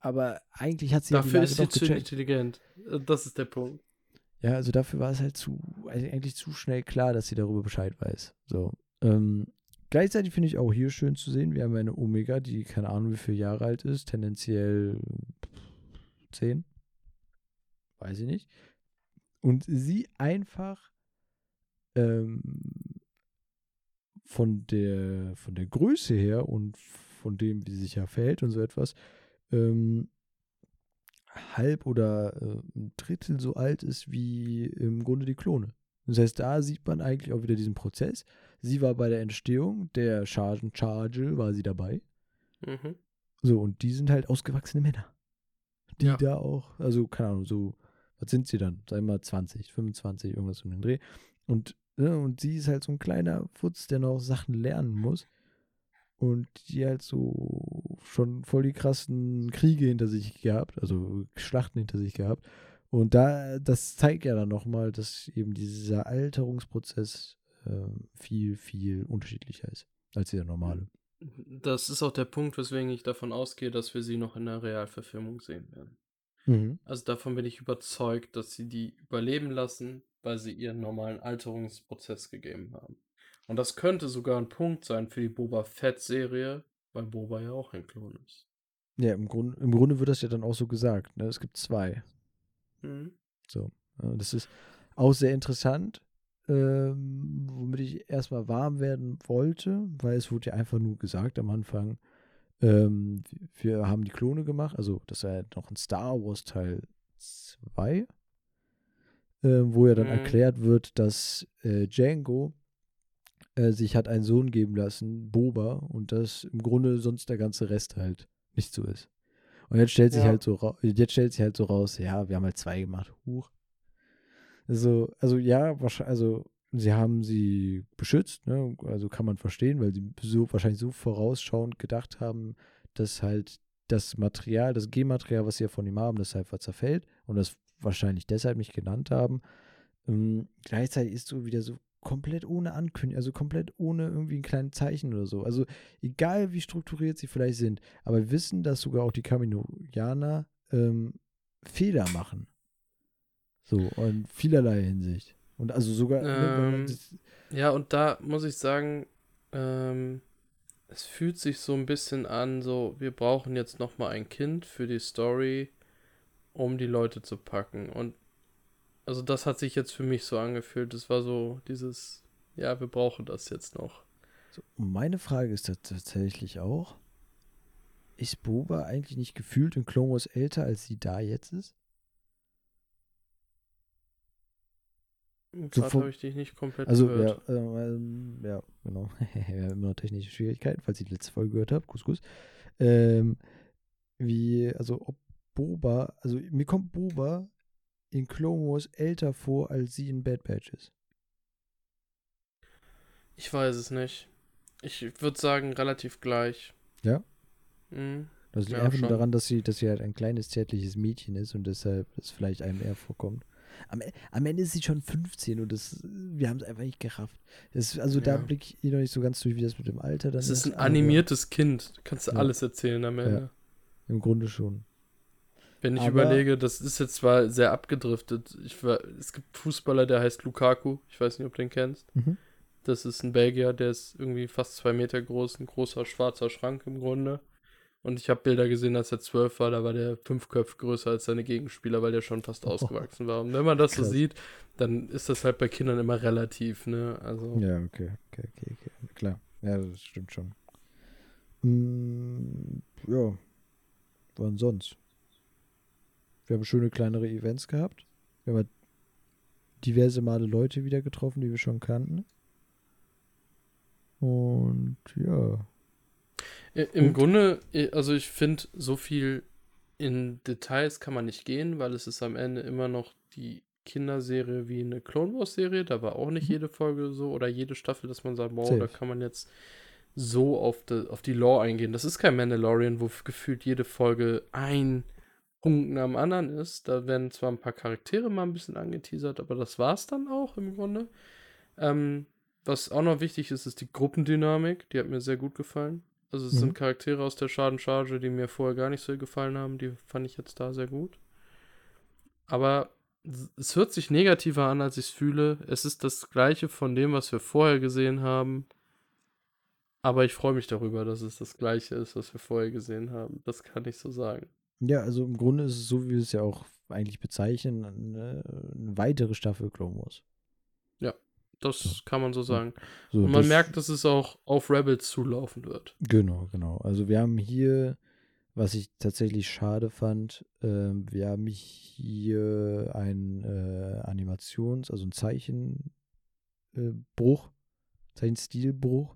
aber eigentlich hat sie ja Dafür die Lage ist sie zu gecheckt. intelligent. Äh, Das ist der Punkt. Ja, also dafür war es halt zu, also eigentlich zu schnell klar, dass sie darüber Bescheid weiß. So. Ähm, gleichzeitig finde ich auch hier schön zu sehen, wir haben eine Omega, die keine Ahnung wie viele Jahre alt ist, tendenziell zehn. Weiß ich nicht. Und sie einfach ähm, von der, von der Größe her und von dem, wie sie sich ja verhält und so etwas, ähm, halb oder äh, ein Drittel so alt ist wie im Grunde die Klone. Das heißt, da sieht man eigentlich auch wieder diesen Prozess. Sie war bei der Entstehung der Chargen Charge, war sie dabei. Mhm. So, und die sind halt ausgewachsene Männer. Die Ja. da auch, also keine Ahnung, so, was sind sie dann? Sagen wir mal 20, 25, irgendwas um den Dreh. Und, ne, und sie ist halt so ein kleiner Futz, der noch Sachen lernen muss. Und die halt so schon voll die krassen Kriege hinter sich gehabt, also Schlachten hinter sich gehabt. Und da, das zeigt ja dann nochmal, dass eben dieser Alterungsprozess ähm, viel, viel unterschiedlicher ist als der normale. Das ist auch der Punkt, weswegen ich davon ausgehe, dass wir sie noch in der Realverfilmung sehen werden. Mhm. Also davon bin ich überzeugt, dass sie die überleben lassen, weil sie ihren normalen Alterungsprozess gegeben haben. Und das könnte sogar ein Punkt sein für die Boba Fett-Serie, weil Boba ja auch ein Klon ist. Ja, im, Grund, im Grunde wird das ja dann auch so gesagt. Ne? Es gibt zwei. Mhm. So. Das ist auch sehr interessant, ähm, womit ich erstmal warm werden wollte, weil es wurde ja einfach nur gesagt am Anfang, Ähm, wir haben die Klone gemacht, also das war ja noch ein Star Wars Teil 2, äh, wo ja dann Mhm. erklärt wird, dass äh, Django äh, sich hat einen Sohn geben lassen, Boba, und dass im Grunde sonst der ganze Rest halt nicht so ist. Und jetzt stellt sich Ja. halt so jetzt stellt sich halt so raus, ja, wir haben halt zwei gemacht. Huch. Also, also ja, wahrscheinlich, also sie haben sie beschützt, ne? Also kann man verstehen, weil sie so wahrscheinlich so vorausschauend gedacht haben, dass halt das Material, das Genmaterial, was sie ja von ihm haben, das einfach zerfällt und das wahrscheinlich deshalb nicht genannt haben. Ähm, gleichzeitig ist so wieder so komplett ohne Ankündigung, also komplett ohne irgendwie ein kleines Zeichen oder so. Also egal wie strukturiert sie vielleicht sind, aber wir wissen, dass sogar auch die Kaminoianer ähm, Fehler machen. So, in vielerlei Hinsicht. Und also sogar, ne, Ähm, Ja, und da muss ich sagen, ähm, es fühlt sich so ein bisschen an, so, wir brauchen jetzt noch mal ein Kind für die Story, um die Leute zu packen. Und also das hat sich jetzt für mich so angefühlt. Es war so dieses, ja, wir brauchen das jetzt noch. so, meine Frage ist tats- tatsächlich auch, ist Boba eigentlich nicht gefühlt in Clone Wars älter, als sie da jetzt ist? Gerade vom- habe ich dich nicht komplett Also, gehört. ja, ähm, ja, genau. Wir haben immer noch technische Schwierigkeiten, falls ihr die letzte Folge gehört habt. Kuss, Kuss. Ähm, wie, also, ob Boba, also, mir kommt Boba in Clone Wars älter vor, als sie in Bad Batch ist. Ich weiß es nicht. Ich würde sagen, relativ gleich. Ja? Mhm. Das liegt Ja, einfach nur schon. daran, dass sie, dass sie halt ein kleines, zärtliches Mädchen ist und deshalb es vielleicht einem eher vorkommt. Am, E- am Ende ist sie schon 15 und das, wir haben es einfach nicht gerafft. Das, also da Ja. blicke ich noch nicht so ganz durch, wie das mit dem Alter dann Es ist ein aber animiertes Kind. Du kannst du Ja. alles erzählen am Ende. Im Grunde schon. Wenn ich Aber- überlege, das ist jetzt zwar sehr abgedriftet. Ich war, es gibt Fußballer, der heißt Lukaku. Ich weiß nicht, ob du den kennst. Mhm. Das ist ein Belgier, der ist irgendwie fast zwei Meter groß, ein großer schwarzer Schrank im Grunde. Und ich habe Bilder gesehen, als er zwölf war, da war der fünf Köpfe größer als seine Gegenspieler, weil der schon fast ausgewachsen war. Und wenn man das so Krass. sieht, dann ist das halt bei Kindern immer relativ, ne? Also. Ja, okay, okay, okay, okay. Klar. Ja, das stimmt schon. Mm, ja. Wann sonst? Wir haben schöne kleinere Events gehabt. Wir haben diverse Male Leute wieder getroffen, die wir schon kannten. Und ja. Im Und? Grunde, also ich finde, so viel in Details kann man nicht gehen, weil es ist am Ende immer noch die Kinderserie wie eine Clone Wars Serie. Da war auch nicht Mhm. jede Folge so oder jede Staffel, dass man sagt, wow, Safe. da kann man jetzt so auf die, auf die Lore eingehen. Das ist kein Mandalorian, wo gefühlt jede Folge ein Punkt am anderen ist. Da werden zwar ein paar Charaktere mal ein bisschen angeteasert, aber das war's dann auch im Grunde. Ähm, was auch noch wichtig ist, ist die Gruppendynamik. Die hat mir sehr gut gefallen. Also es Mhm. sind Charaktere aus der Schadencharge, die mir vorher gar nicht so gefallen haben. Die fand ich jetzt da sehr gut. Aber es hört sich negativer an, als ich es fühle. Es ist das gleiche von dem, was wir vorher gesehen haben. Aber ich freue mich darüber, dass es das gleiche ist, was wir vorher gesehen haben. Das kann ich so sagen. Ja, also im Grunde ist es so, wie wir es ja auch eigentlich bezeichnen, eine, eine weitere Staffel Clone Wars. Das So. kann man so sagen. So, Und man das- merkt, dass es auch auf Rebels zulaufen wird. Genau, genau. Also wir haben hier, was ich tatsächlich schade fand, ähm, wir haben hier ein äh, Animations-, also ein Zeichenbruch, äh, Bruch, Zeichenstilbruch.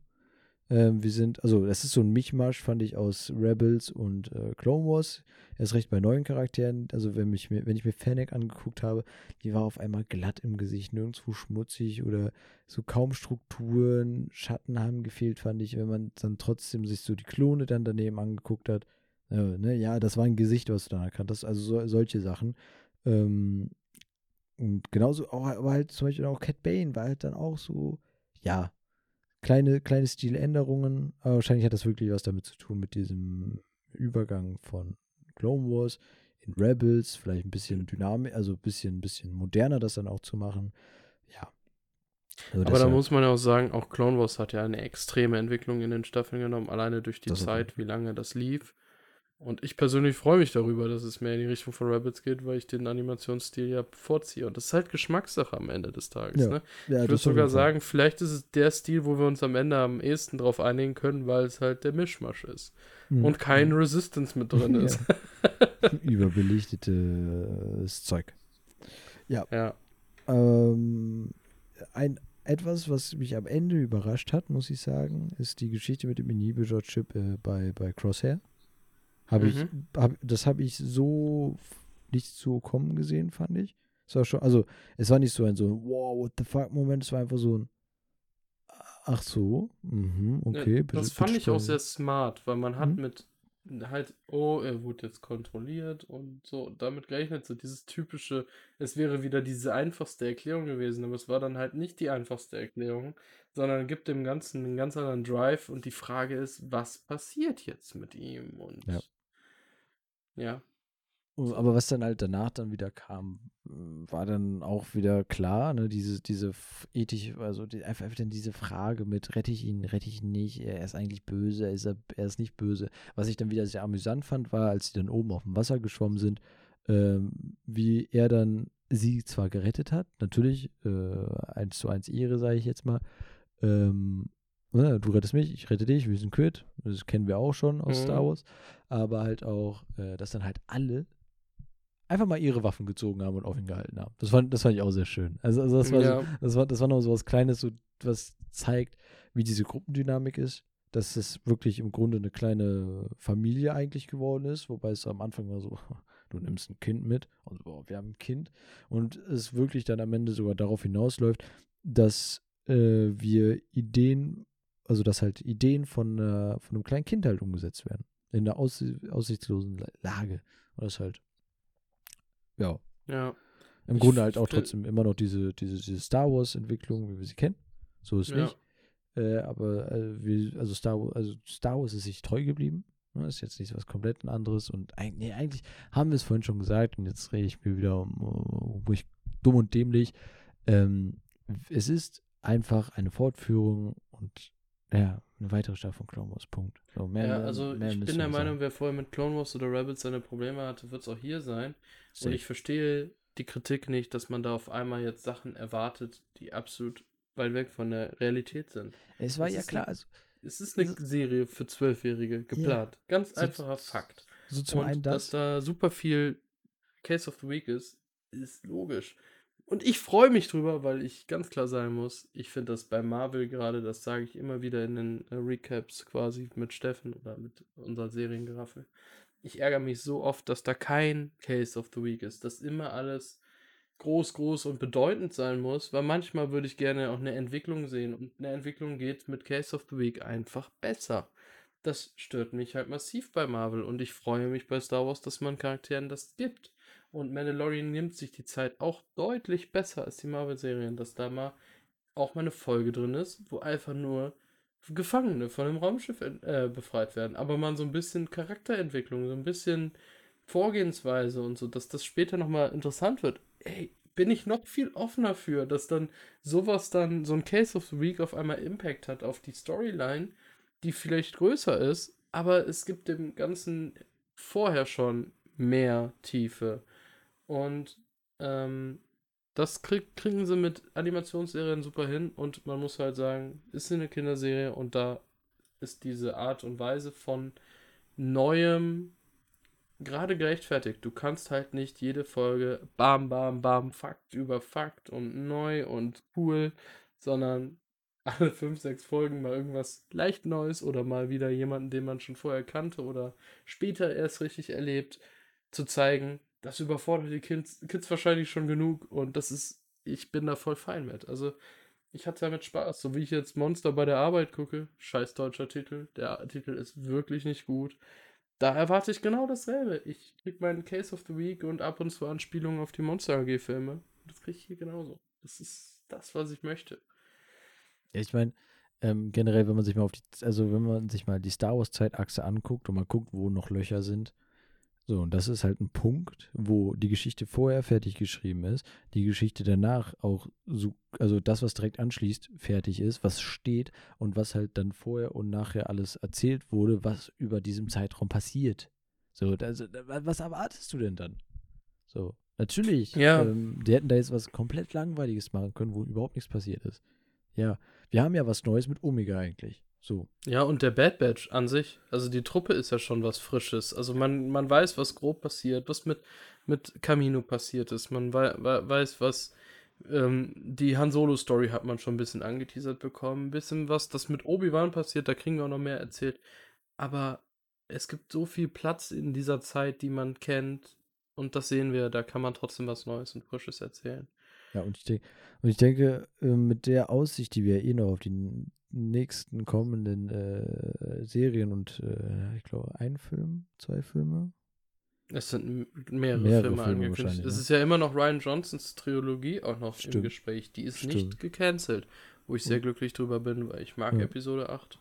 Ähm, wir sind, also das ist so ein Mischmasch, fand ich, aus Rebels und äh, Clone Wars. Erst recht bei neuen Charakteren. Also wenn, mich, wenn ich mir Fennec angeguckt habe, die war auf einmal glatt im Gesicht, nirgendwo schmutzig oder so kaum Strukturen, Schatten haben gefehlt, fand ich, wenn man dann trotzdem sich so die Klone dann daneben angeguckt hat. Äh, ne, ja, das war ein Gesicht, was du dann erkannt hast. Also so, solche Sachen. Ähm, und genauso, aber halt zum Beispiel auch Cat Bane war halt dann auch so, ja, kleine, kleine Stiländerungen. Aber wahrscheinlich hat das wirklich was damit zu tun mit diesem Übergang von Clone Wars in Rebels, vielleicht ein bisschen Dynamik, also ein bisschen, bisschen moderner das dann auch zu machen. Ja. Also Aber da muss man ja auch sagen, auch Clone Wars hat ja eine extreme Entwicklung in den Staffeln genommen, alleine durch die Zeit, wie lange das lief. Und ich persönlich freue mich darüber, dass es mehr in die Richtung von Rabbits geht, weil ich den Animationsstil ja vorziehe. Und das ist halt Geschmackssache am Ende des Tages. Ja. Ne? Ja, ich würde sogar sagen, vielleicht ist es der Stil, wo wir uns am Ende am ehesten drauf einigen können, weil es halt der Mischmasch ist. Mhm. Und kein Resistance mit drin ist. Überbelichtetes Zeug. ja. Ähm, ein, etwas, was mich am Ende überrascht hat, muss ich sagen, ist die Geschichte mit dem Inhibitor-Chip äh, bei, bei Crosshair. Hab ich, Mhm. hab, das habe ich so nicht so kommen gesehen, fand ich. Es war schon, also es war nicht so ein so wow, what the fuck Moment, es war einfach so ein Ach so, mhm, okay. Ja, bitte- das fand bitte ich auch sehr smart, weil man hat Mhm. mit halt, oh, er wurde jetzt kontrolliert und so damit gerechnet, so dieses typische, es wäre wieder diese einfachste Erklärung gewesen, aber es war dann halt nicht die einfachste Erklärung, sondern gibt dem Ganzen einen ganz anderen Drive und die Frage ist, was passiert jetzt mit ihm und Ja. Ja. Aber was dann halt danach dann wieder kam, äh, war dann auch wieder klar, ne, diese, diese ethische, also die, einfach, dann diese Frage mit, rette ich ihn, rette ich ihn nicht, er ist eigentlich böse, ist er, er ist nicht böse. Was ich dann wieder sehr amüsant fand, war, als sie dann oben auf dem Wasser geschwommen sind, ähm, wie er dann sie zwar gerettet hat, natürlich, äh, eins zu eins Ehre, sage ich jetzt mal, ähm, ne, du rettest mich, ich rette dich, wir sind quitt, das kennen wir auch schon aus Mhm. Star Wars, aber halt auch, äh, dass dann halt alle einfach mal ihre Waffen gezogen haben und auf ihn gehalten haben. Das fand, das fand ich auch sehr schön. Also, also das, war so, ja. das, war, das war noch so was Kleines, so, was zeigt, wie diese Gruppendynamik ist. Dass es wirklich im Grunde eine kleine Familie eigentlich geworden ist, wobei es am Anfang war so, du nimmst ein Kind mit und boah, wir haben ein Kind. Und es wirklich dann am Ende sogar darauf hinausläuft, dass äh, wir Ideen, also dass halt Ideen von, äh, von einem kleinen Kind halt umgesetzt werden. In einer aus, aussichtslosen La- Lage. Und das halt, ja, Ja. im Ich Grunde halt auch trotzdem immer noch diese, diese, diese Star Wars-Entwicklung, wie wir sie kennen. So ist Ja. nicht. Äh, aber äh, wir, also Star Wars, also Star Wars ist sich treu geblieben. Ne? Ist jetzt nicht was komplett anderes. Und eigentlich, nee, eigentlich haben wir es vorhin schon gesagt, und jetzt rede ich mir wieder um, wo ich dumm und dämlich. Ähm, es ist einfach eine Fortführung und ja, eine weitere Staffel von Clone Wars. Punkt. So, mehr, Ja, also mehr ich bin der Meinung, sagen. wer vorher mit Clone Wars oder Rebels seine Probleme hatte, wird es auch hier sein. Und Safe. ich verstehe die Kritik nicht, dass man da auf einmal jetzt Sachen erwartet, die absolut weit weg von der Realität sind. es war es ja klar, also Es ist eine Das- Serie für Zwölfjährige geplant. Ganz So- einfacher Fakt. so zum Und einen dass das. da super viel Case of the Week ist, ist logisch. Und ich freue mich drüber, weil ich ganz klar sagen muss, ich finde das bei Marvel gerade, das sage ich immer wieder in den äh, Recaps quasi mit Steffen oder mit unserer Seriengeraffel. Ich ärgere mich so oft, dass da kein Case of the Week ist, dass immer alles groß, groß und bedeutend sein muss, weil manchmal würde ich gerne auch eine Entwicklung sehen und eine Entwicklung geht mit Case of the Week einfach besser. Das stört mich halt massiv bei Marvel und ich freue mich bei Star Wars, dass man Charakteren das gibt. Und Mandalorian nimmt sich die Zeit auch deutlich besser als die Marvel-Serien, dass da mal auch mal eine Folge drin ist, wo einfach nur Gefangene von einem Raumschiff äh, befreit werden. Aber man so ein bisschen Charakterentwicklung, so ein bisschen Vorgehensweise und so, dass das später nochmal interessant wird. Ey, bin ich noch viel offener für, dass dann sowas dann, so ein Case of the Week auf einmal Impact hat auf die Storyline, die vielleicht größer ist, aber es gibt dem Ganzen vorher schon mehr Tiefe. Und ähm, das krieg, kriegen sie mit Animationsserien super hin und man muss halt sagen, ist eine Kinderserie und da ist diese Art und Weise von neuem gerade gerechtfertigt. Du kannst halt nicht jede Folge bam, bam, bam, Fakt über Fakt und neu und cool, sondern alle fünf, sechs Folgen mal irgendwas leicht Neues oder mal wieder jemanden, den man schon vorher kannte oder später erst richtig erlebt, zu zeigen. Das überfordert die Kids, Kids wahrscheinlich schon genug und das ist, ich bin da voll fein mit. Also, ich hatte damit Spaß, so wie ich jetzt Monster bei der Arbeit gucke. Scheiß deutscher Titel. Der Titel ist wirklich nicht gut. Da erwarte ich genau dasselbe. Ich krieg meinen Case of the Week und ab und zu Anspielungen auf die Monster AG-Filme. Das krieg ich hier genauso. Das ist das, was ich möchte. Ja, ich meine, ähm, generell, wenn man sich mal auf die, also wenn man sich mal die Star Wars Zeitachse anguckt und mal guckt, wo noch Löcher sind, so, und das ist halt ein Punkt, wo die Geschichte vorher fertig geschrieben ist, die Geschichte danach auch so, also das, was direkt anschließt, fertig ist, was steht und was halt dann vorher und nachher alles erzählt wurde, was über diesem Zeitraum passiert. So, also, da- was erwartest du denn dann? So, natürlich. Ja. Ähm, die hätten da jetzt was komplett Langweiliges machen können, wo überhaupt nichts passiert ist. Ja, wir haben ja was Neues mit Omega eigentlich. So. Ja, und der Bad Batch an sich, also die Truppe ist ja schon was Frisches. Also man, man weiß, was grob passiert, was mit, mit Camino passiert ist. Man wei wei weiß, was ähm, die Han Solo-Story hat man schon ein bisschen angeteasert bekommen. Ein bisschen was, das mit Obi-Wan passiert, da kriegen wir auch noch mehr erzählt. Aber es gibt so viel Platz in dieser Zeit, die man kennt. Und das sehen wir, da kann man trotzdem was Neues und Frisches erzählen. Ja, und ich, denk, und ich denke, äh, mit der Aussicht, die wir eh noch auf die n- nächsten kommenden äh, Serien und äh, ich glaube, ein Film, zwei Filme. Es sind mehrere, Mehrere Filme, Filme angekündigt. Es ne? ist ja immer noch Ryan Johnsons Trilogie auch noch im Stimmt. Gespräch. Die ist Stimmt. nicht gecancelt, wo ich sehr Und- glücklich drüber bin, weil ich mag Ja. Episode 8.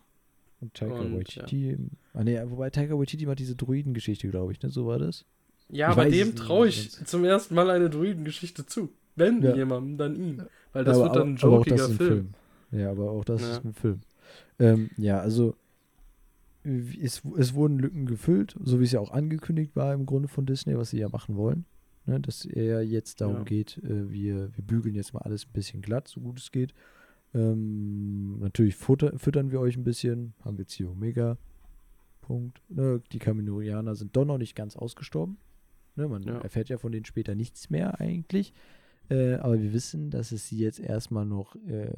Und Taika Und, Waititi. Ah, nee, wobei Taika Waititi macht diese Druidengeschichte, glaube ich, ne? So war das. Ja, Ich es dem traue ich sonst- zum ersten Mal eine Druidengeschichte zu. Wenn Ja. jemandem, dann ihm. Weil das aber, wird dann ein jokiger ein Film. Ja, aber auch das Ja. ist ein Film. Ähm, ja, also es, es wurden Lücken gefüllt, so wie es ja auch angekündigt war im Grunde von Disney, was sie ja machen wollen. Ne, dass er jetzt darum Ja. geht, äh, wir, wir bügeln jetzt mal alles ein bisschen glatt, so gut es geht. Ähm, natürlich futter, füttern wir euch ein bisschen, haben wir jetzt hier Omega. Punkt. Ne, die Kaminorianer sind doch noch nicht ganz ausgestorben. Ne, man Ja. erfährt ja von denen später nichts mehr eigentlich. Äh, aber wir wissen, dass es sie jetzt erstmal noch äh,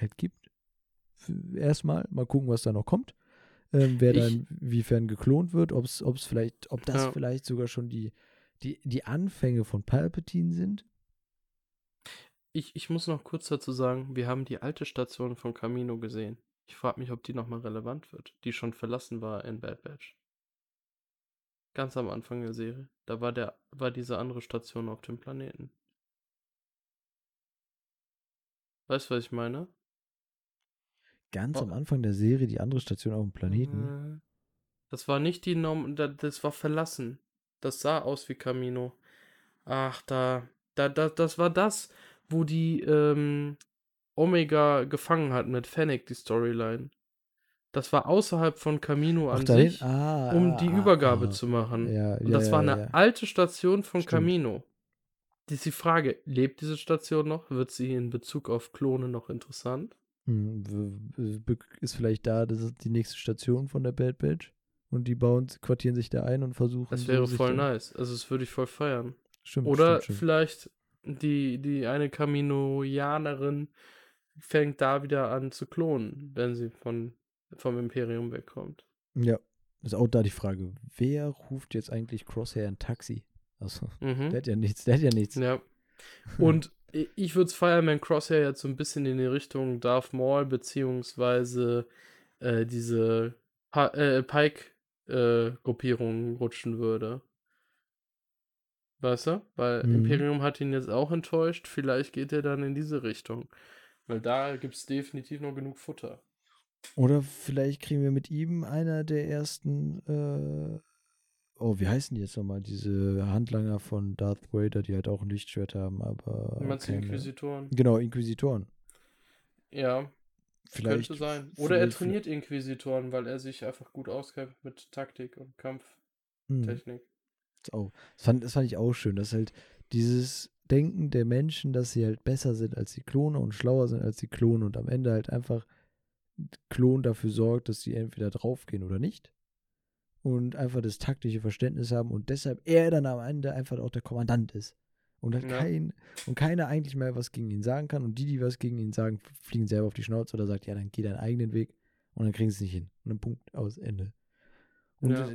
halt gibt. Erstmal, mal gucken, was da noch kommt. Ähm, wer Ich- dann inwiefern geklont wird, ob es vielleicht, ob das Ja. vielleicht sogar schon die, die, die Anfänge von Palpatine sind. Ich, ich muss noch kurz dazu sagen, wir haben die alte Station von Camino gesehen. Ich frage mich, ob die nochmal relevant wird, die schon verlassen war in Bad Batch. Ganz am Anfang der Serie. Da war der, war diese andere Station auf dem Planeten. Weißt du, was ich meine? Ganz Oh. am Anfang der Serie die andere Station auf dem Planeten. Äh, Das war nicht die Norm, da- das war verlassen. Das sah aus wie Camino. Ach, da, da, da das war das, wo die ähm, Omega gefangen hat mit Fennec, die Storyline. Das war außerhalb von Camino an dahin? sich, Ah, um ah, die ah, Übergabe ah. zu machen. Ja, Und ja, das war ja, eine ja. alte Station von Stimmt. Camino. Die ist die Frage, lebt diese Station noch? Wird sie in Bezug auf Klone noch interessant? Hm, ist vielleicht da, das ist die nächste Station von der Bad Batch. Und die bauen, quartieren sich da ein und versuchen. Das wäre voll nice. Also das würde ich voll feiern. Stimmt, Oder stimmt, stimmt. vielleicht die, die eine Kaminoianerin fängt da wieder an zu klonen, wenn sie von, vom Imperium wegkommt. Ja, ist auch da die Frage, wer ruft jetzt eigentlich Crosshair ein Taxi? Also, Mhm. der hat ja nichts, der hat ja nichts. Ja. Und i- ich würde wenn Crosshair jetzt so ein bisschen in die Richtung Darth Maul beziehungsweise äh, diese pa äh, Pike-Gruppierung rutschen würde. Weißt du? Weil Mhm. Imperium hat ihn jetzt auch enttäuscht. Vielleicht geht er dann in diese Richtung. Weil da gibt es definitiv noch genug Futter. Oder vielleicht kriegen wir mit ihm einer der ersten, äh, oh, wie heißen die jetzt nochmal? Diese Handlanger von Darth Vader, die halt auch ein Lichtschwert haben, aber. Du meinst die keine- Inquisitoren? Genau, Inquisitoren. Ja, Vielleicht. könnte sein. Oder er trainiert Inquisitoren, weil er sich einfach gut auskennt mit Taktik und Hm. Kampftechnik. Das, auch. Das, fand, das fand ich auch schön, dass halt dieses Denken der Menschen, dass sie halt besser sind als die Klone und schlauer sind als die Klone und am Ende halt einfach Klon dafür sorgt, dass sie entweder draufgehen oder nicht und einfach das taktische Verständnis haben und deshalb er dann am Ende einfach auch der Kommandant ist und halt Ja. kein und keiner eigentlich mehr was gegen ihn sagen kann und die, die was gegen ihn sagen, fliegen selber auf die Schnauze oder sagt, ja, dann geh deinen eigenen Weg und dann kriegen sie es nicht hin und dann Punkt aus Ende. Und Ja.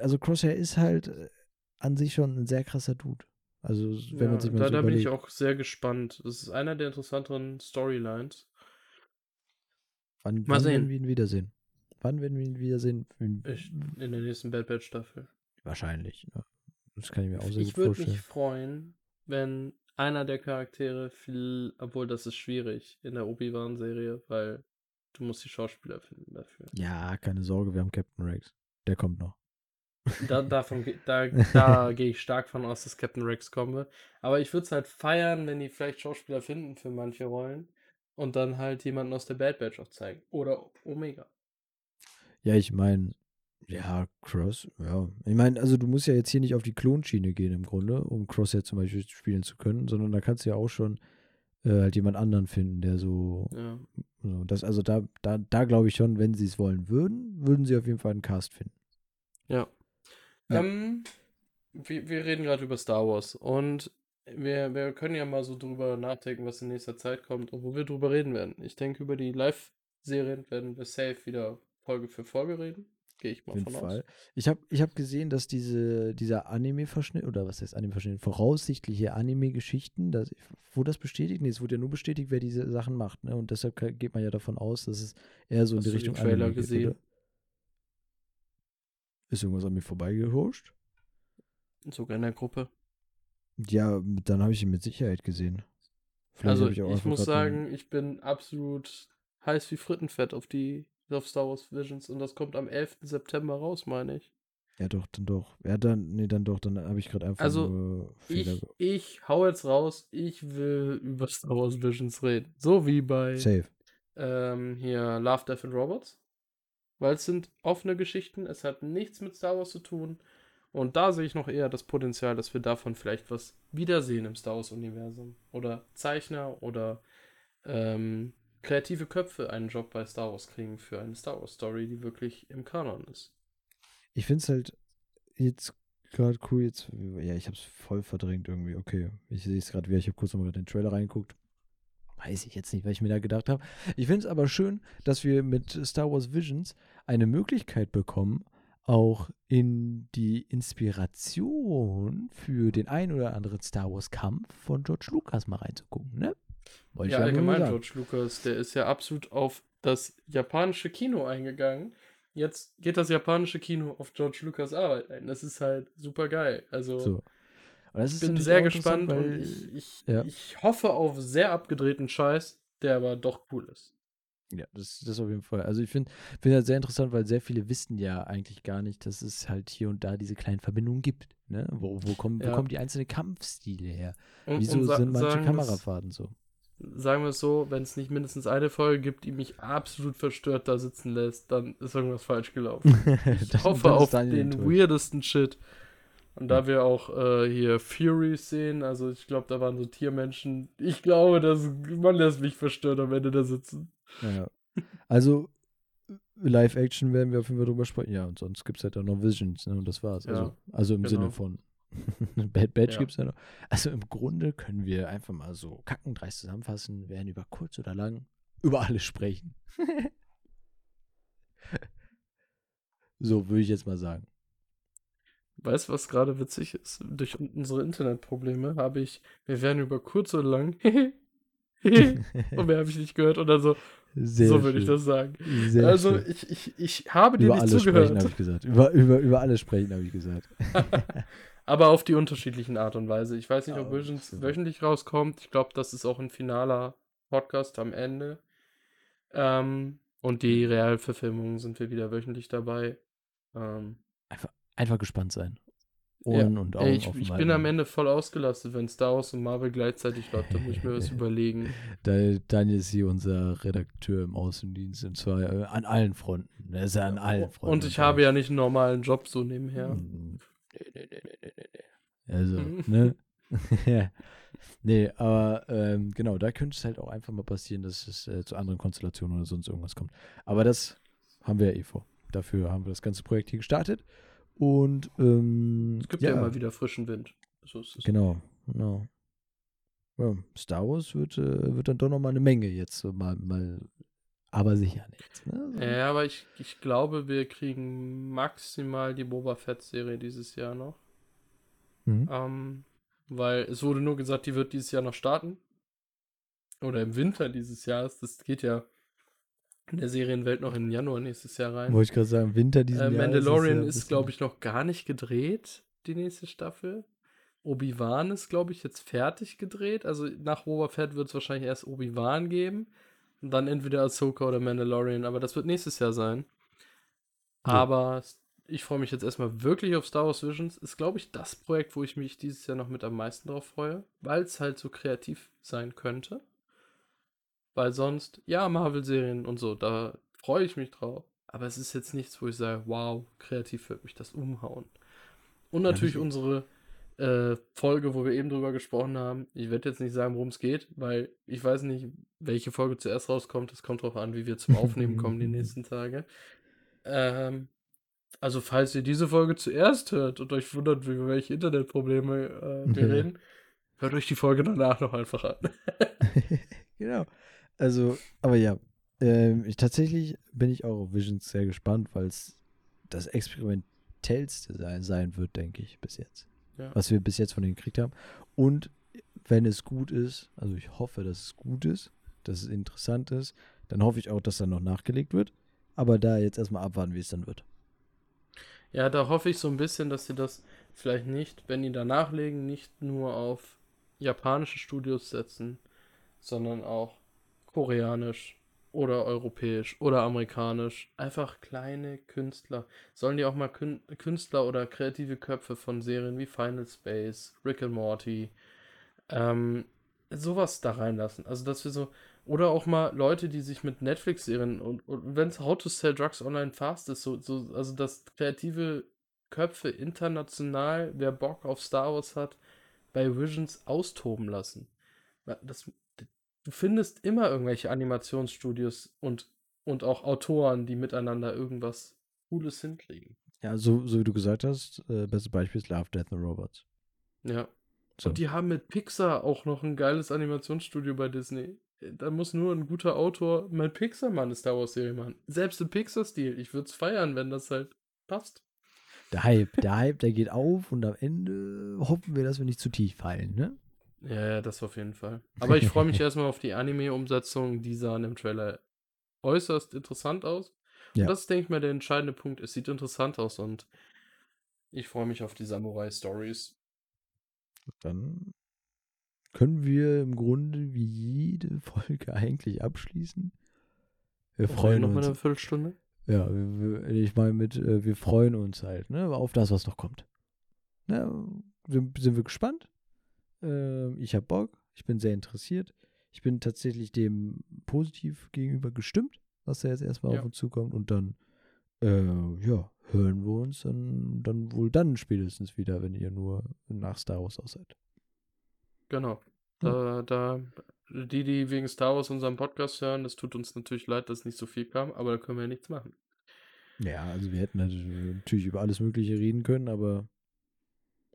also Crosshair ist halt äh, an sich schon ein sehr krasser Dude. Also wenn Ja, man sich mal da, so da bin ich auch sehr gespannt. Das ist einer der interessanteren Storylines. wann, mal wann werden sehen. wir ihn wiedersehen? Wann werden wir ihn wiedersehen? Ich, in der nächsten Bad Batch Staffel. Wahrscheinlich. Ja. Das kann ich mir auch sehr Ich gut würde vorstellen. mich freuen, wenn einer der Charaktere viel, obwohl das ist schwierig in der Obi-Wan-Serie, weil du musst die Schauspieler finden dafür. Ja, keine Sorge, wir haben Captain Rex. Der kommt noch. Da, davon, da, da gehe ich stark von aus, dass Captain Rex kommen wird. Aber ich würde es halt feiern, wenn die vielleicht Schauspieler finden für manche Rollen und dann halt jemanden aus der Bad Batch auch zeigen. Oder Omega. Ja, ich meine, Ja, Cross, ja. Ich meine, also du musst ja jetzt hier nicht auf die Klonschiene gehen im Grunde, um Crosshair zum Beispiel spielen zu können, sondern da kannst du ja auch schon äh, halt jemand anderen finden, der so, Ja. so das, also da, da, da glaube ich schon, wenn sie es wollen würden, würden sie auf jeden Fall einen Cast finden. Ja. Ja. Ähm, wir, wir reden gerade über Star Wars und wir, wir können ja mal so drüber nachdenken, was in nächster Zeit kommt und wo wir drüber reden werden. Ich denke, über die Live-Serien werden wir safe wieder Folge für Folge reden. Gehe ich mal Auf jeden von Fall. aus. Ich habe ich hab gesehen, dass diese, dieser Anime-Verschnitt, oder was heißt Anime-Verschnitt, voraussichtliche Anime-Geschichten, wo das bestätigt? Nee, es wurde ja nur bestätigt, wer diese Sachen macht, ne? Und deshalb geht man ja davon aus, dass es eher so in Hast die du den Richtung Trailer Anime gesehen? geht? Ist irgendwas an mir vorbeigehuscht? Sogar in der Gruppe. Ja, dann habe ich ihn mit Sicherheit gesehen. Vielleicht Also ich, auch einfach muss sagen, ich bin absolut heiß wie Frittenfett auf die auf Star Wars Visions und das kommt am 11. September raus, meine ich. Ja, doch, dann doch. Ja, dann, nee, dann doch, dann habe ich gerade einfach Also. Ich, ich hau jetzt raus, ich will über Star Wars Visions reden. So wie bei Safe. ähm, hier Love, Death and Robots. Weil es sind offene Geschichten, es hat nichts mit Star Wars zu tun. Und da sehe ich noch eher das Potenzial, dass wir davon vielleicht was wiedersehen im Star Wars-Universum. Oder Zeichner oder ähm, kreative Köpfe einen Job bei Star Wars kriegen für eine Star Wars-Story, die wirklich im Kanon ist. Ich finde es halt jetzt gerade cool, jetzt, ja, ich habe es voll verdrängt irgendwie. Okay, ich sehe es gerade wieder. Ich habe kurz nochmal den Trailer reingeguckt. Weiß ich jetzt nicht, was ich mir da gedacht habe. Ich finde es aber schön, dass wir mit Star Wars Visions eine Möglichkeit bekommen, auch in die Inspiration für den ein oder anderen Star Wars Kampf von George Lucas mal reinzugucken, ne? Wollte ja, allgemein. George Lucas, der ist ja absolut auf das japanische Kino eingegangen. Jetzt geht das japanische Kino auf George Lucas Arbeit ein. Das ist halt super geil. Also, So. Und das ich ist bin sehr gespannt und weil- ich, ich, ja. ich hoffe auf sehr abgedrehten Scheiß, der aber doch cool ist. Ja, das, das auf jeden Fall. Also ich finde find das sehr interessant, weil sehr viele wissen ja eigentlich gar nicht, dass es halt hier und da diese kleinen Verbindungen gibt. Ne? Wo, wo, kommen, wo Ja. kommen die einzelnen Kampfstile her? Und, Wieso und sind manche sagen Kamerafahrten so? Sagen wir es so, wenn es nicht mindestens eine Folge gibt, die mich absolut verstört da sitzen lässt, dann ist irgendwas falsch gelaufen. Ich Dann- hoffe ist auf den enttäuscht. weirdesten Shit. Und da wir auch äh, hier Furies sehen, also ich glaube, da waren so Tiermenschen. Ich glaube, dass man lässt mich verstört am Ende da sitzen. Ja. Also Live-Action werden wir auf jeden Fall drüber sprechen. Ja, und sonst gibt es halt auch noch Visions, ne? Und das war's. Ja, Also, also im Sinne genau. von Bad Batch Ja. gibt es ja noch. Also im Grunde können wir einfach mal so kackendreist zusammenfassen, werden über kurz oder lang über alles sprechen. so würde ich jetzt mal sagen. Weißt du, was gerade witzig ist? Durch unsere Internetprobleme habe ich, wir werden über kurz oder lang, und mehr habe ich nicht gehört oder so. Sehr so würde ich das sagen. Sehr also schön. ich, ich, ich habe dir über nicht alles sprechen, zugehört. habe ich gesagt. Über, über, über alles sprechen, habe ich gesagt. Aber auf die unterschiedlichen Art und Weise. Ich weiß nicht, ob Ja, Visions so. wöchentlich rauskommt. Ich glaube, das ist auch ein finaler Podcast am Ende. Ähm, und die Realverfilmungen sind wir wieder wöchentlich dabei. Ähm, Einfach gespannt sein. Ja. Ohren und Augen ey, ich, ich bin am Ende voll ausgelastet, wenn Star Wars und Marvel gleichzeitig läuft. Da muss ich mir was überlegen. Da, Daniel ist hier unser Redakteur im Außendienst und zwar äh, an allen Fronten. Er ist ja an allen Fronten. Und ich habe ja nicht einen normalen Job so nebenher. Nee, nee, nee, nee, nee, nee. Also, Mhm. ne? Ja. nee, aber ähm, genau, da könnte es halt auch einfach mal passieren, dass es äh, zu anderen Konstellationen oder sonst irgendwas kommt. Aber das haben wir ja eh vor. Dafür haben wir das ganze Projekt hier gestartet. Und ähm, Es gibt ja, immer wieder frischen Wind. So ist es. Genau, genau. Ja, Star Wars wird, äh, wird dann doch noch mal eine Menge jetzt, mal, mal aber sicher nicht. Ne? So. Ja, aber ich, ich glaube, wir kriegen maximal die Boba Fett-Serie dieses Jahr noch. Mhm. Ähm, weil es wurde nur gesagt, die wird dieses Jahr noch starten. Oder im Winter dieses Jahres. Das geht ja in der Serienwelt noch in Januar nächstes Jahr rein. Wollte ich gerade sagen, Winter diesen Äh, Mandalorian ist, bisschen- glaube ich, noch gar nicht gedreht, die nächste Staffel. Obi-Wan ist, glaube ich, jetzt fertig gedreht. Also nach Boba Fett wird es wahrscheinlich erst Obi-Wan geben. Und dann entweder Ahsoka oder Mandalorian. Aber das wird nächstes Jahr sein. Ja. Aber ich freue mich jetzt erstmal wirklich auf Star Wars Visions. Ist, glaube ich, das Projekt, wo ich mich dieses Jahr noch mit am meisten drauf freue. Weil es halt so kreativ sein könnte. Weil sonst, ja, Marvel-Serien und so, da freue ich mich drauf. aber es ist jetzt nichts, wo ich sage, wow, kreativ wird mich das umhauen. Und natürlich ja, unsere äh, Folge, wo wir eben drüber gesprochen haben. Ich werde jetzt nicht sagen, worum es geht, weil ich weiß nicht, welche Folge zuerst rauskommt. Das kommt darauf an, wie wir zum Aufnehmen kommen die nächsten Tage. Ähm, also, falls ihr diese Folge zuerst hört und euch wundert, über welche Internetprobleme äh, wir reden, hört euch die Folge danach noch einfach an. genau. Also, aber ja, ähm, ich, tatsächlich bin ich auch auf Visions sehr gespannt, weil es das experimentellste sein, sein wird, denke ich, bis jetzt. Ja. Was wir bis jetzt von denen gekriegt haben. Und wenn es gut ist, also ich hoffe, dass es gut ist, dass es interessant ist, dann hoffe ich auch, dass dann noch nachgelegt wird. Aber da jetzt erstmal abwarten, wie es dann wird. Ja, da hoffe ich so ein bisschen, dass sie das vielleicht nicht, wenn die da nachlegen, nicht nur auf japanische Studios setzen, sondern auch koreanisch oder europäisch oder amerikanisch. Einfach kleine Künstler. Sollen die auch mal Kün Künstler oder kreative Köpfe von Serien wie Final Space, Rick and Morty, ähm, sowas da reinlassen. Also, dass wir so, oder auch mal Leute, die sich mit Netflix-Serien und, und wenn es How to Sell Drugs Online Fast ist, so, so, also dass kreative Köpfe international, wer Bock auf Star Wars hat, bei Visions austoben lassen. Das, du findest immer irgendwelche Animationsstudios und, und auch Autoren, die miteinander irgendwas Cooles hinkriegen. Ja, so, so wie du gesagt hast, äh, bestes Beispiel ist Love, Death and Robots. Ja. So. Und die haben mit Pixar auch noch ein geiles Animationsstudio bei Disney. Da muss nur ein guter Autor mein Pixar mal eine Star Wars Serie machen. Selbst im Pixar-Stil. Ich würde es feiern, wenn das halt passt. Der Hype, der Hype, der geht auf und am Ende hoffen wir, dass wir nicht zu tief fallen, ne? Ja, das auf jeden Fall. Aber ich freue mich erstmal auf die Anime-Umsetzung. Die sahen im Trailer äußerst interessant aus. Ja. Und das ist, denke ich mal, der entscheidende Punkt. Es sieht interessant aus und ich freue mich auf die Samurai-Stories. Dann können wir im Grunde wie jede Folge eigentlich abschließen. Wir freuen noch uns. Noch eine Viertelstunde? Ja, ich meine mit, äh, wir freuen uns halt, ne, auf das, was noch kommt. Sind, sind wir gespannt? Äh, ich habe Bock, ich bin sehr interessiert. Ich bin tatsächlich dem positiv gegenüber gestimmt, was da jetzt erstmal ja. auf uns zukommt. Und dann, äh, ja, hören wir uns dann, dann wohl dann spätestens wieder, wenn ihr nur nach Star Wars aus seid. Genau. Da, da, die, die wegen Star Wars unseren Podcast hören, das tut uns natürlich leid, dass nicht so viel kam, aber da können wir ja nichts machen. Ja, also wir hätten natürlich über alles Mögliche reden können, aber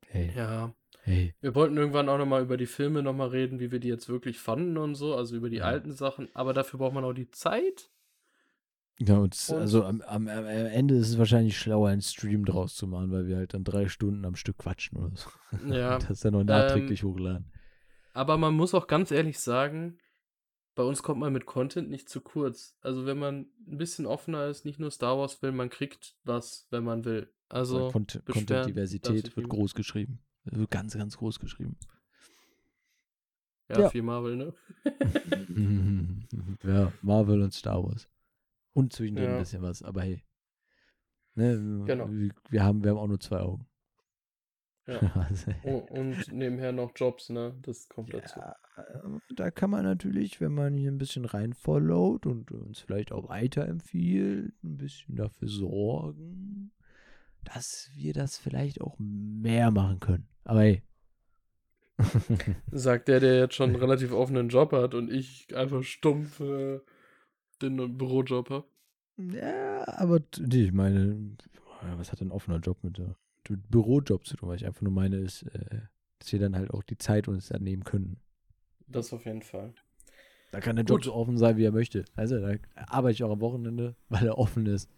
hey. Ja, Hey. Wir wollten irgendwann auch nochmal über die Filme nochmal reden, wie wir die jetzt wirklich fanden und so, also über die ja. alten Sachen, aber dafür braucht man auch die Zeit. Ja, und, und also am, am, am, Ende ist es wahrscheinlich schlauer, einen Stream draus zu machen, weil wir halt dann drei Stunden am Stück quatschen oder so. Ja. das ist dann noch nachträglich ähm, hochladen. Aber man muss auch ganz ehrlich sagen, bei uns kommt man mit Content nicht zu kurz. Also wenn man ein bisschen offener ist, nicht nur Star Wars will, man kriegt was, wenn man will. Also Content-Diversität wird groß geschrieben. Wird ganz, ganz groß geschrieben. Ja, ja. viel Marvel, ne? ja, Marvel und Star Wars. Und zwischendrin ja. ein bisschen was, aber hey. Ne, genau. Wir, wir, haben, wir haben auch nur zwei Augen. Ja. und, und, nebenher noch Jobs, ne? Das kommt ja, dazu. Da kann man natürlich, wenn man hier ein bisschen reinfollowt und uns vielleicht auch weiterempfiehlt, ein bisschen dafür sorgen, dass wir das vielleicht auch mehr machen können. Aber hey. Sagt der, der jetzt schon einen relativ offenen Job hat und ich einfach stumpf äh, den Bürojob habe. Ja, aber nee, ich meine, was hat ein offener Job mit der Bürojob zu tun? Was ich einfach nur meine, ist, äh, dass wir dann halt auch die Zeit uns dann nehmen können. Das auf jeden Fall. Da kann der Job Gut. so offen sein, wie er möchte. Also, da arbeite ich auch am Wochenende, weil er offen ist.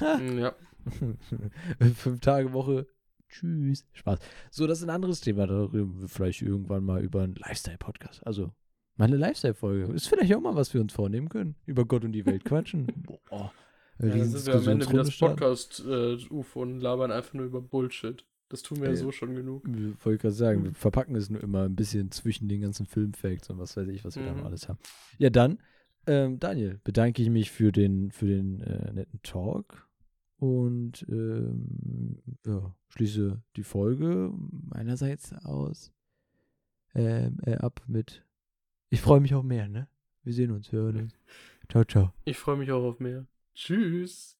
Ja. Fünf Tage Woche. Tschüss. Spaß. So, das ist ein anderes Thema. Da reden wir vielleicht irgendwann mal über einen Lifestyle-Podcast. Also, meine Lifestyle-Folge. Ist vielleicht auch mal was wir uns vornehmen können. Über Gott und die Welt quatschen. Boah. Ja, dann sind wir am Ende wie das Podcast-UFO äh, und labern einfach nur über Bullshit. Das tun wir ja so schon genug. Ich wollte gerade sagen, wir verpacken es nur immer ein bisschen zwischen den ganzen Filmfacts und was weiß ich, was wir mhm. da noch alles haben. Ja, dann, ähm, Daniel, bedanke ich mich für den, für den äh, netten Talk und ähm, ja, schließe die Folge meinerseits aus ähm, äh, ab mit Ich freue mich auf mehr, ne? Wir sehen uns, hören uns. Ciao, ciao. Ich freue mich auch auf mehr. Tschüss.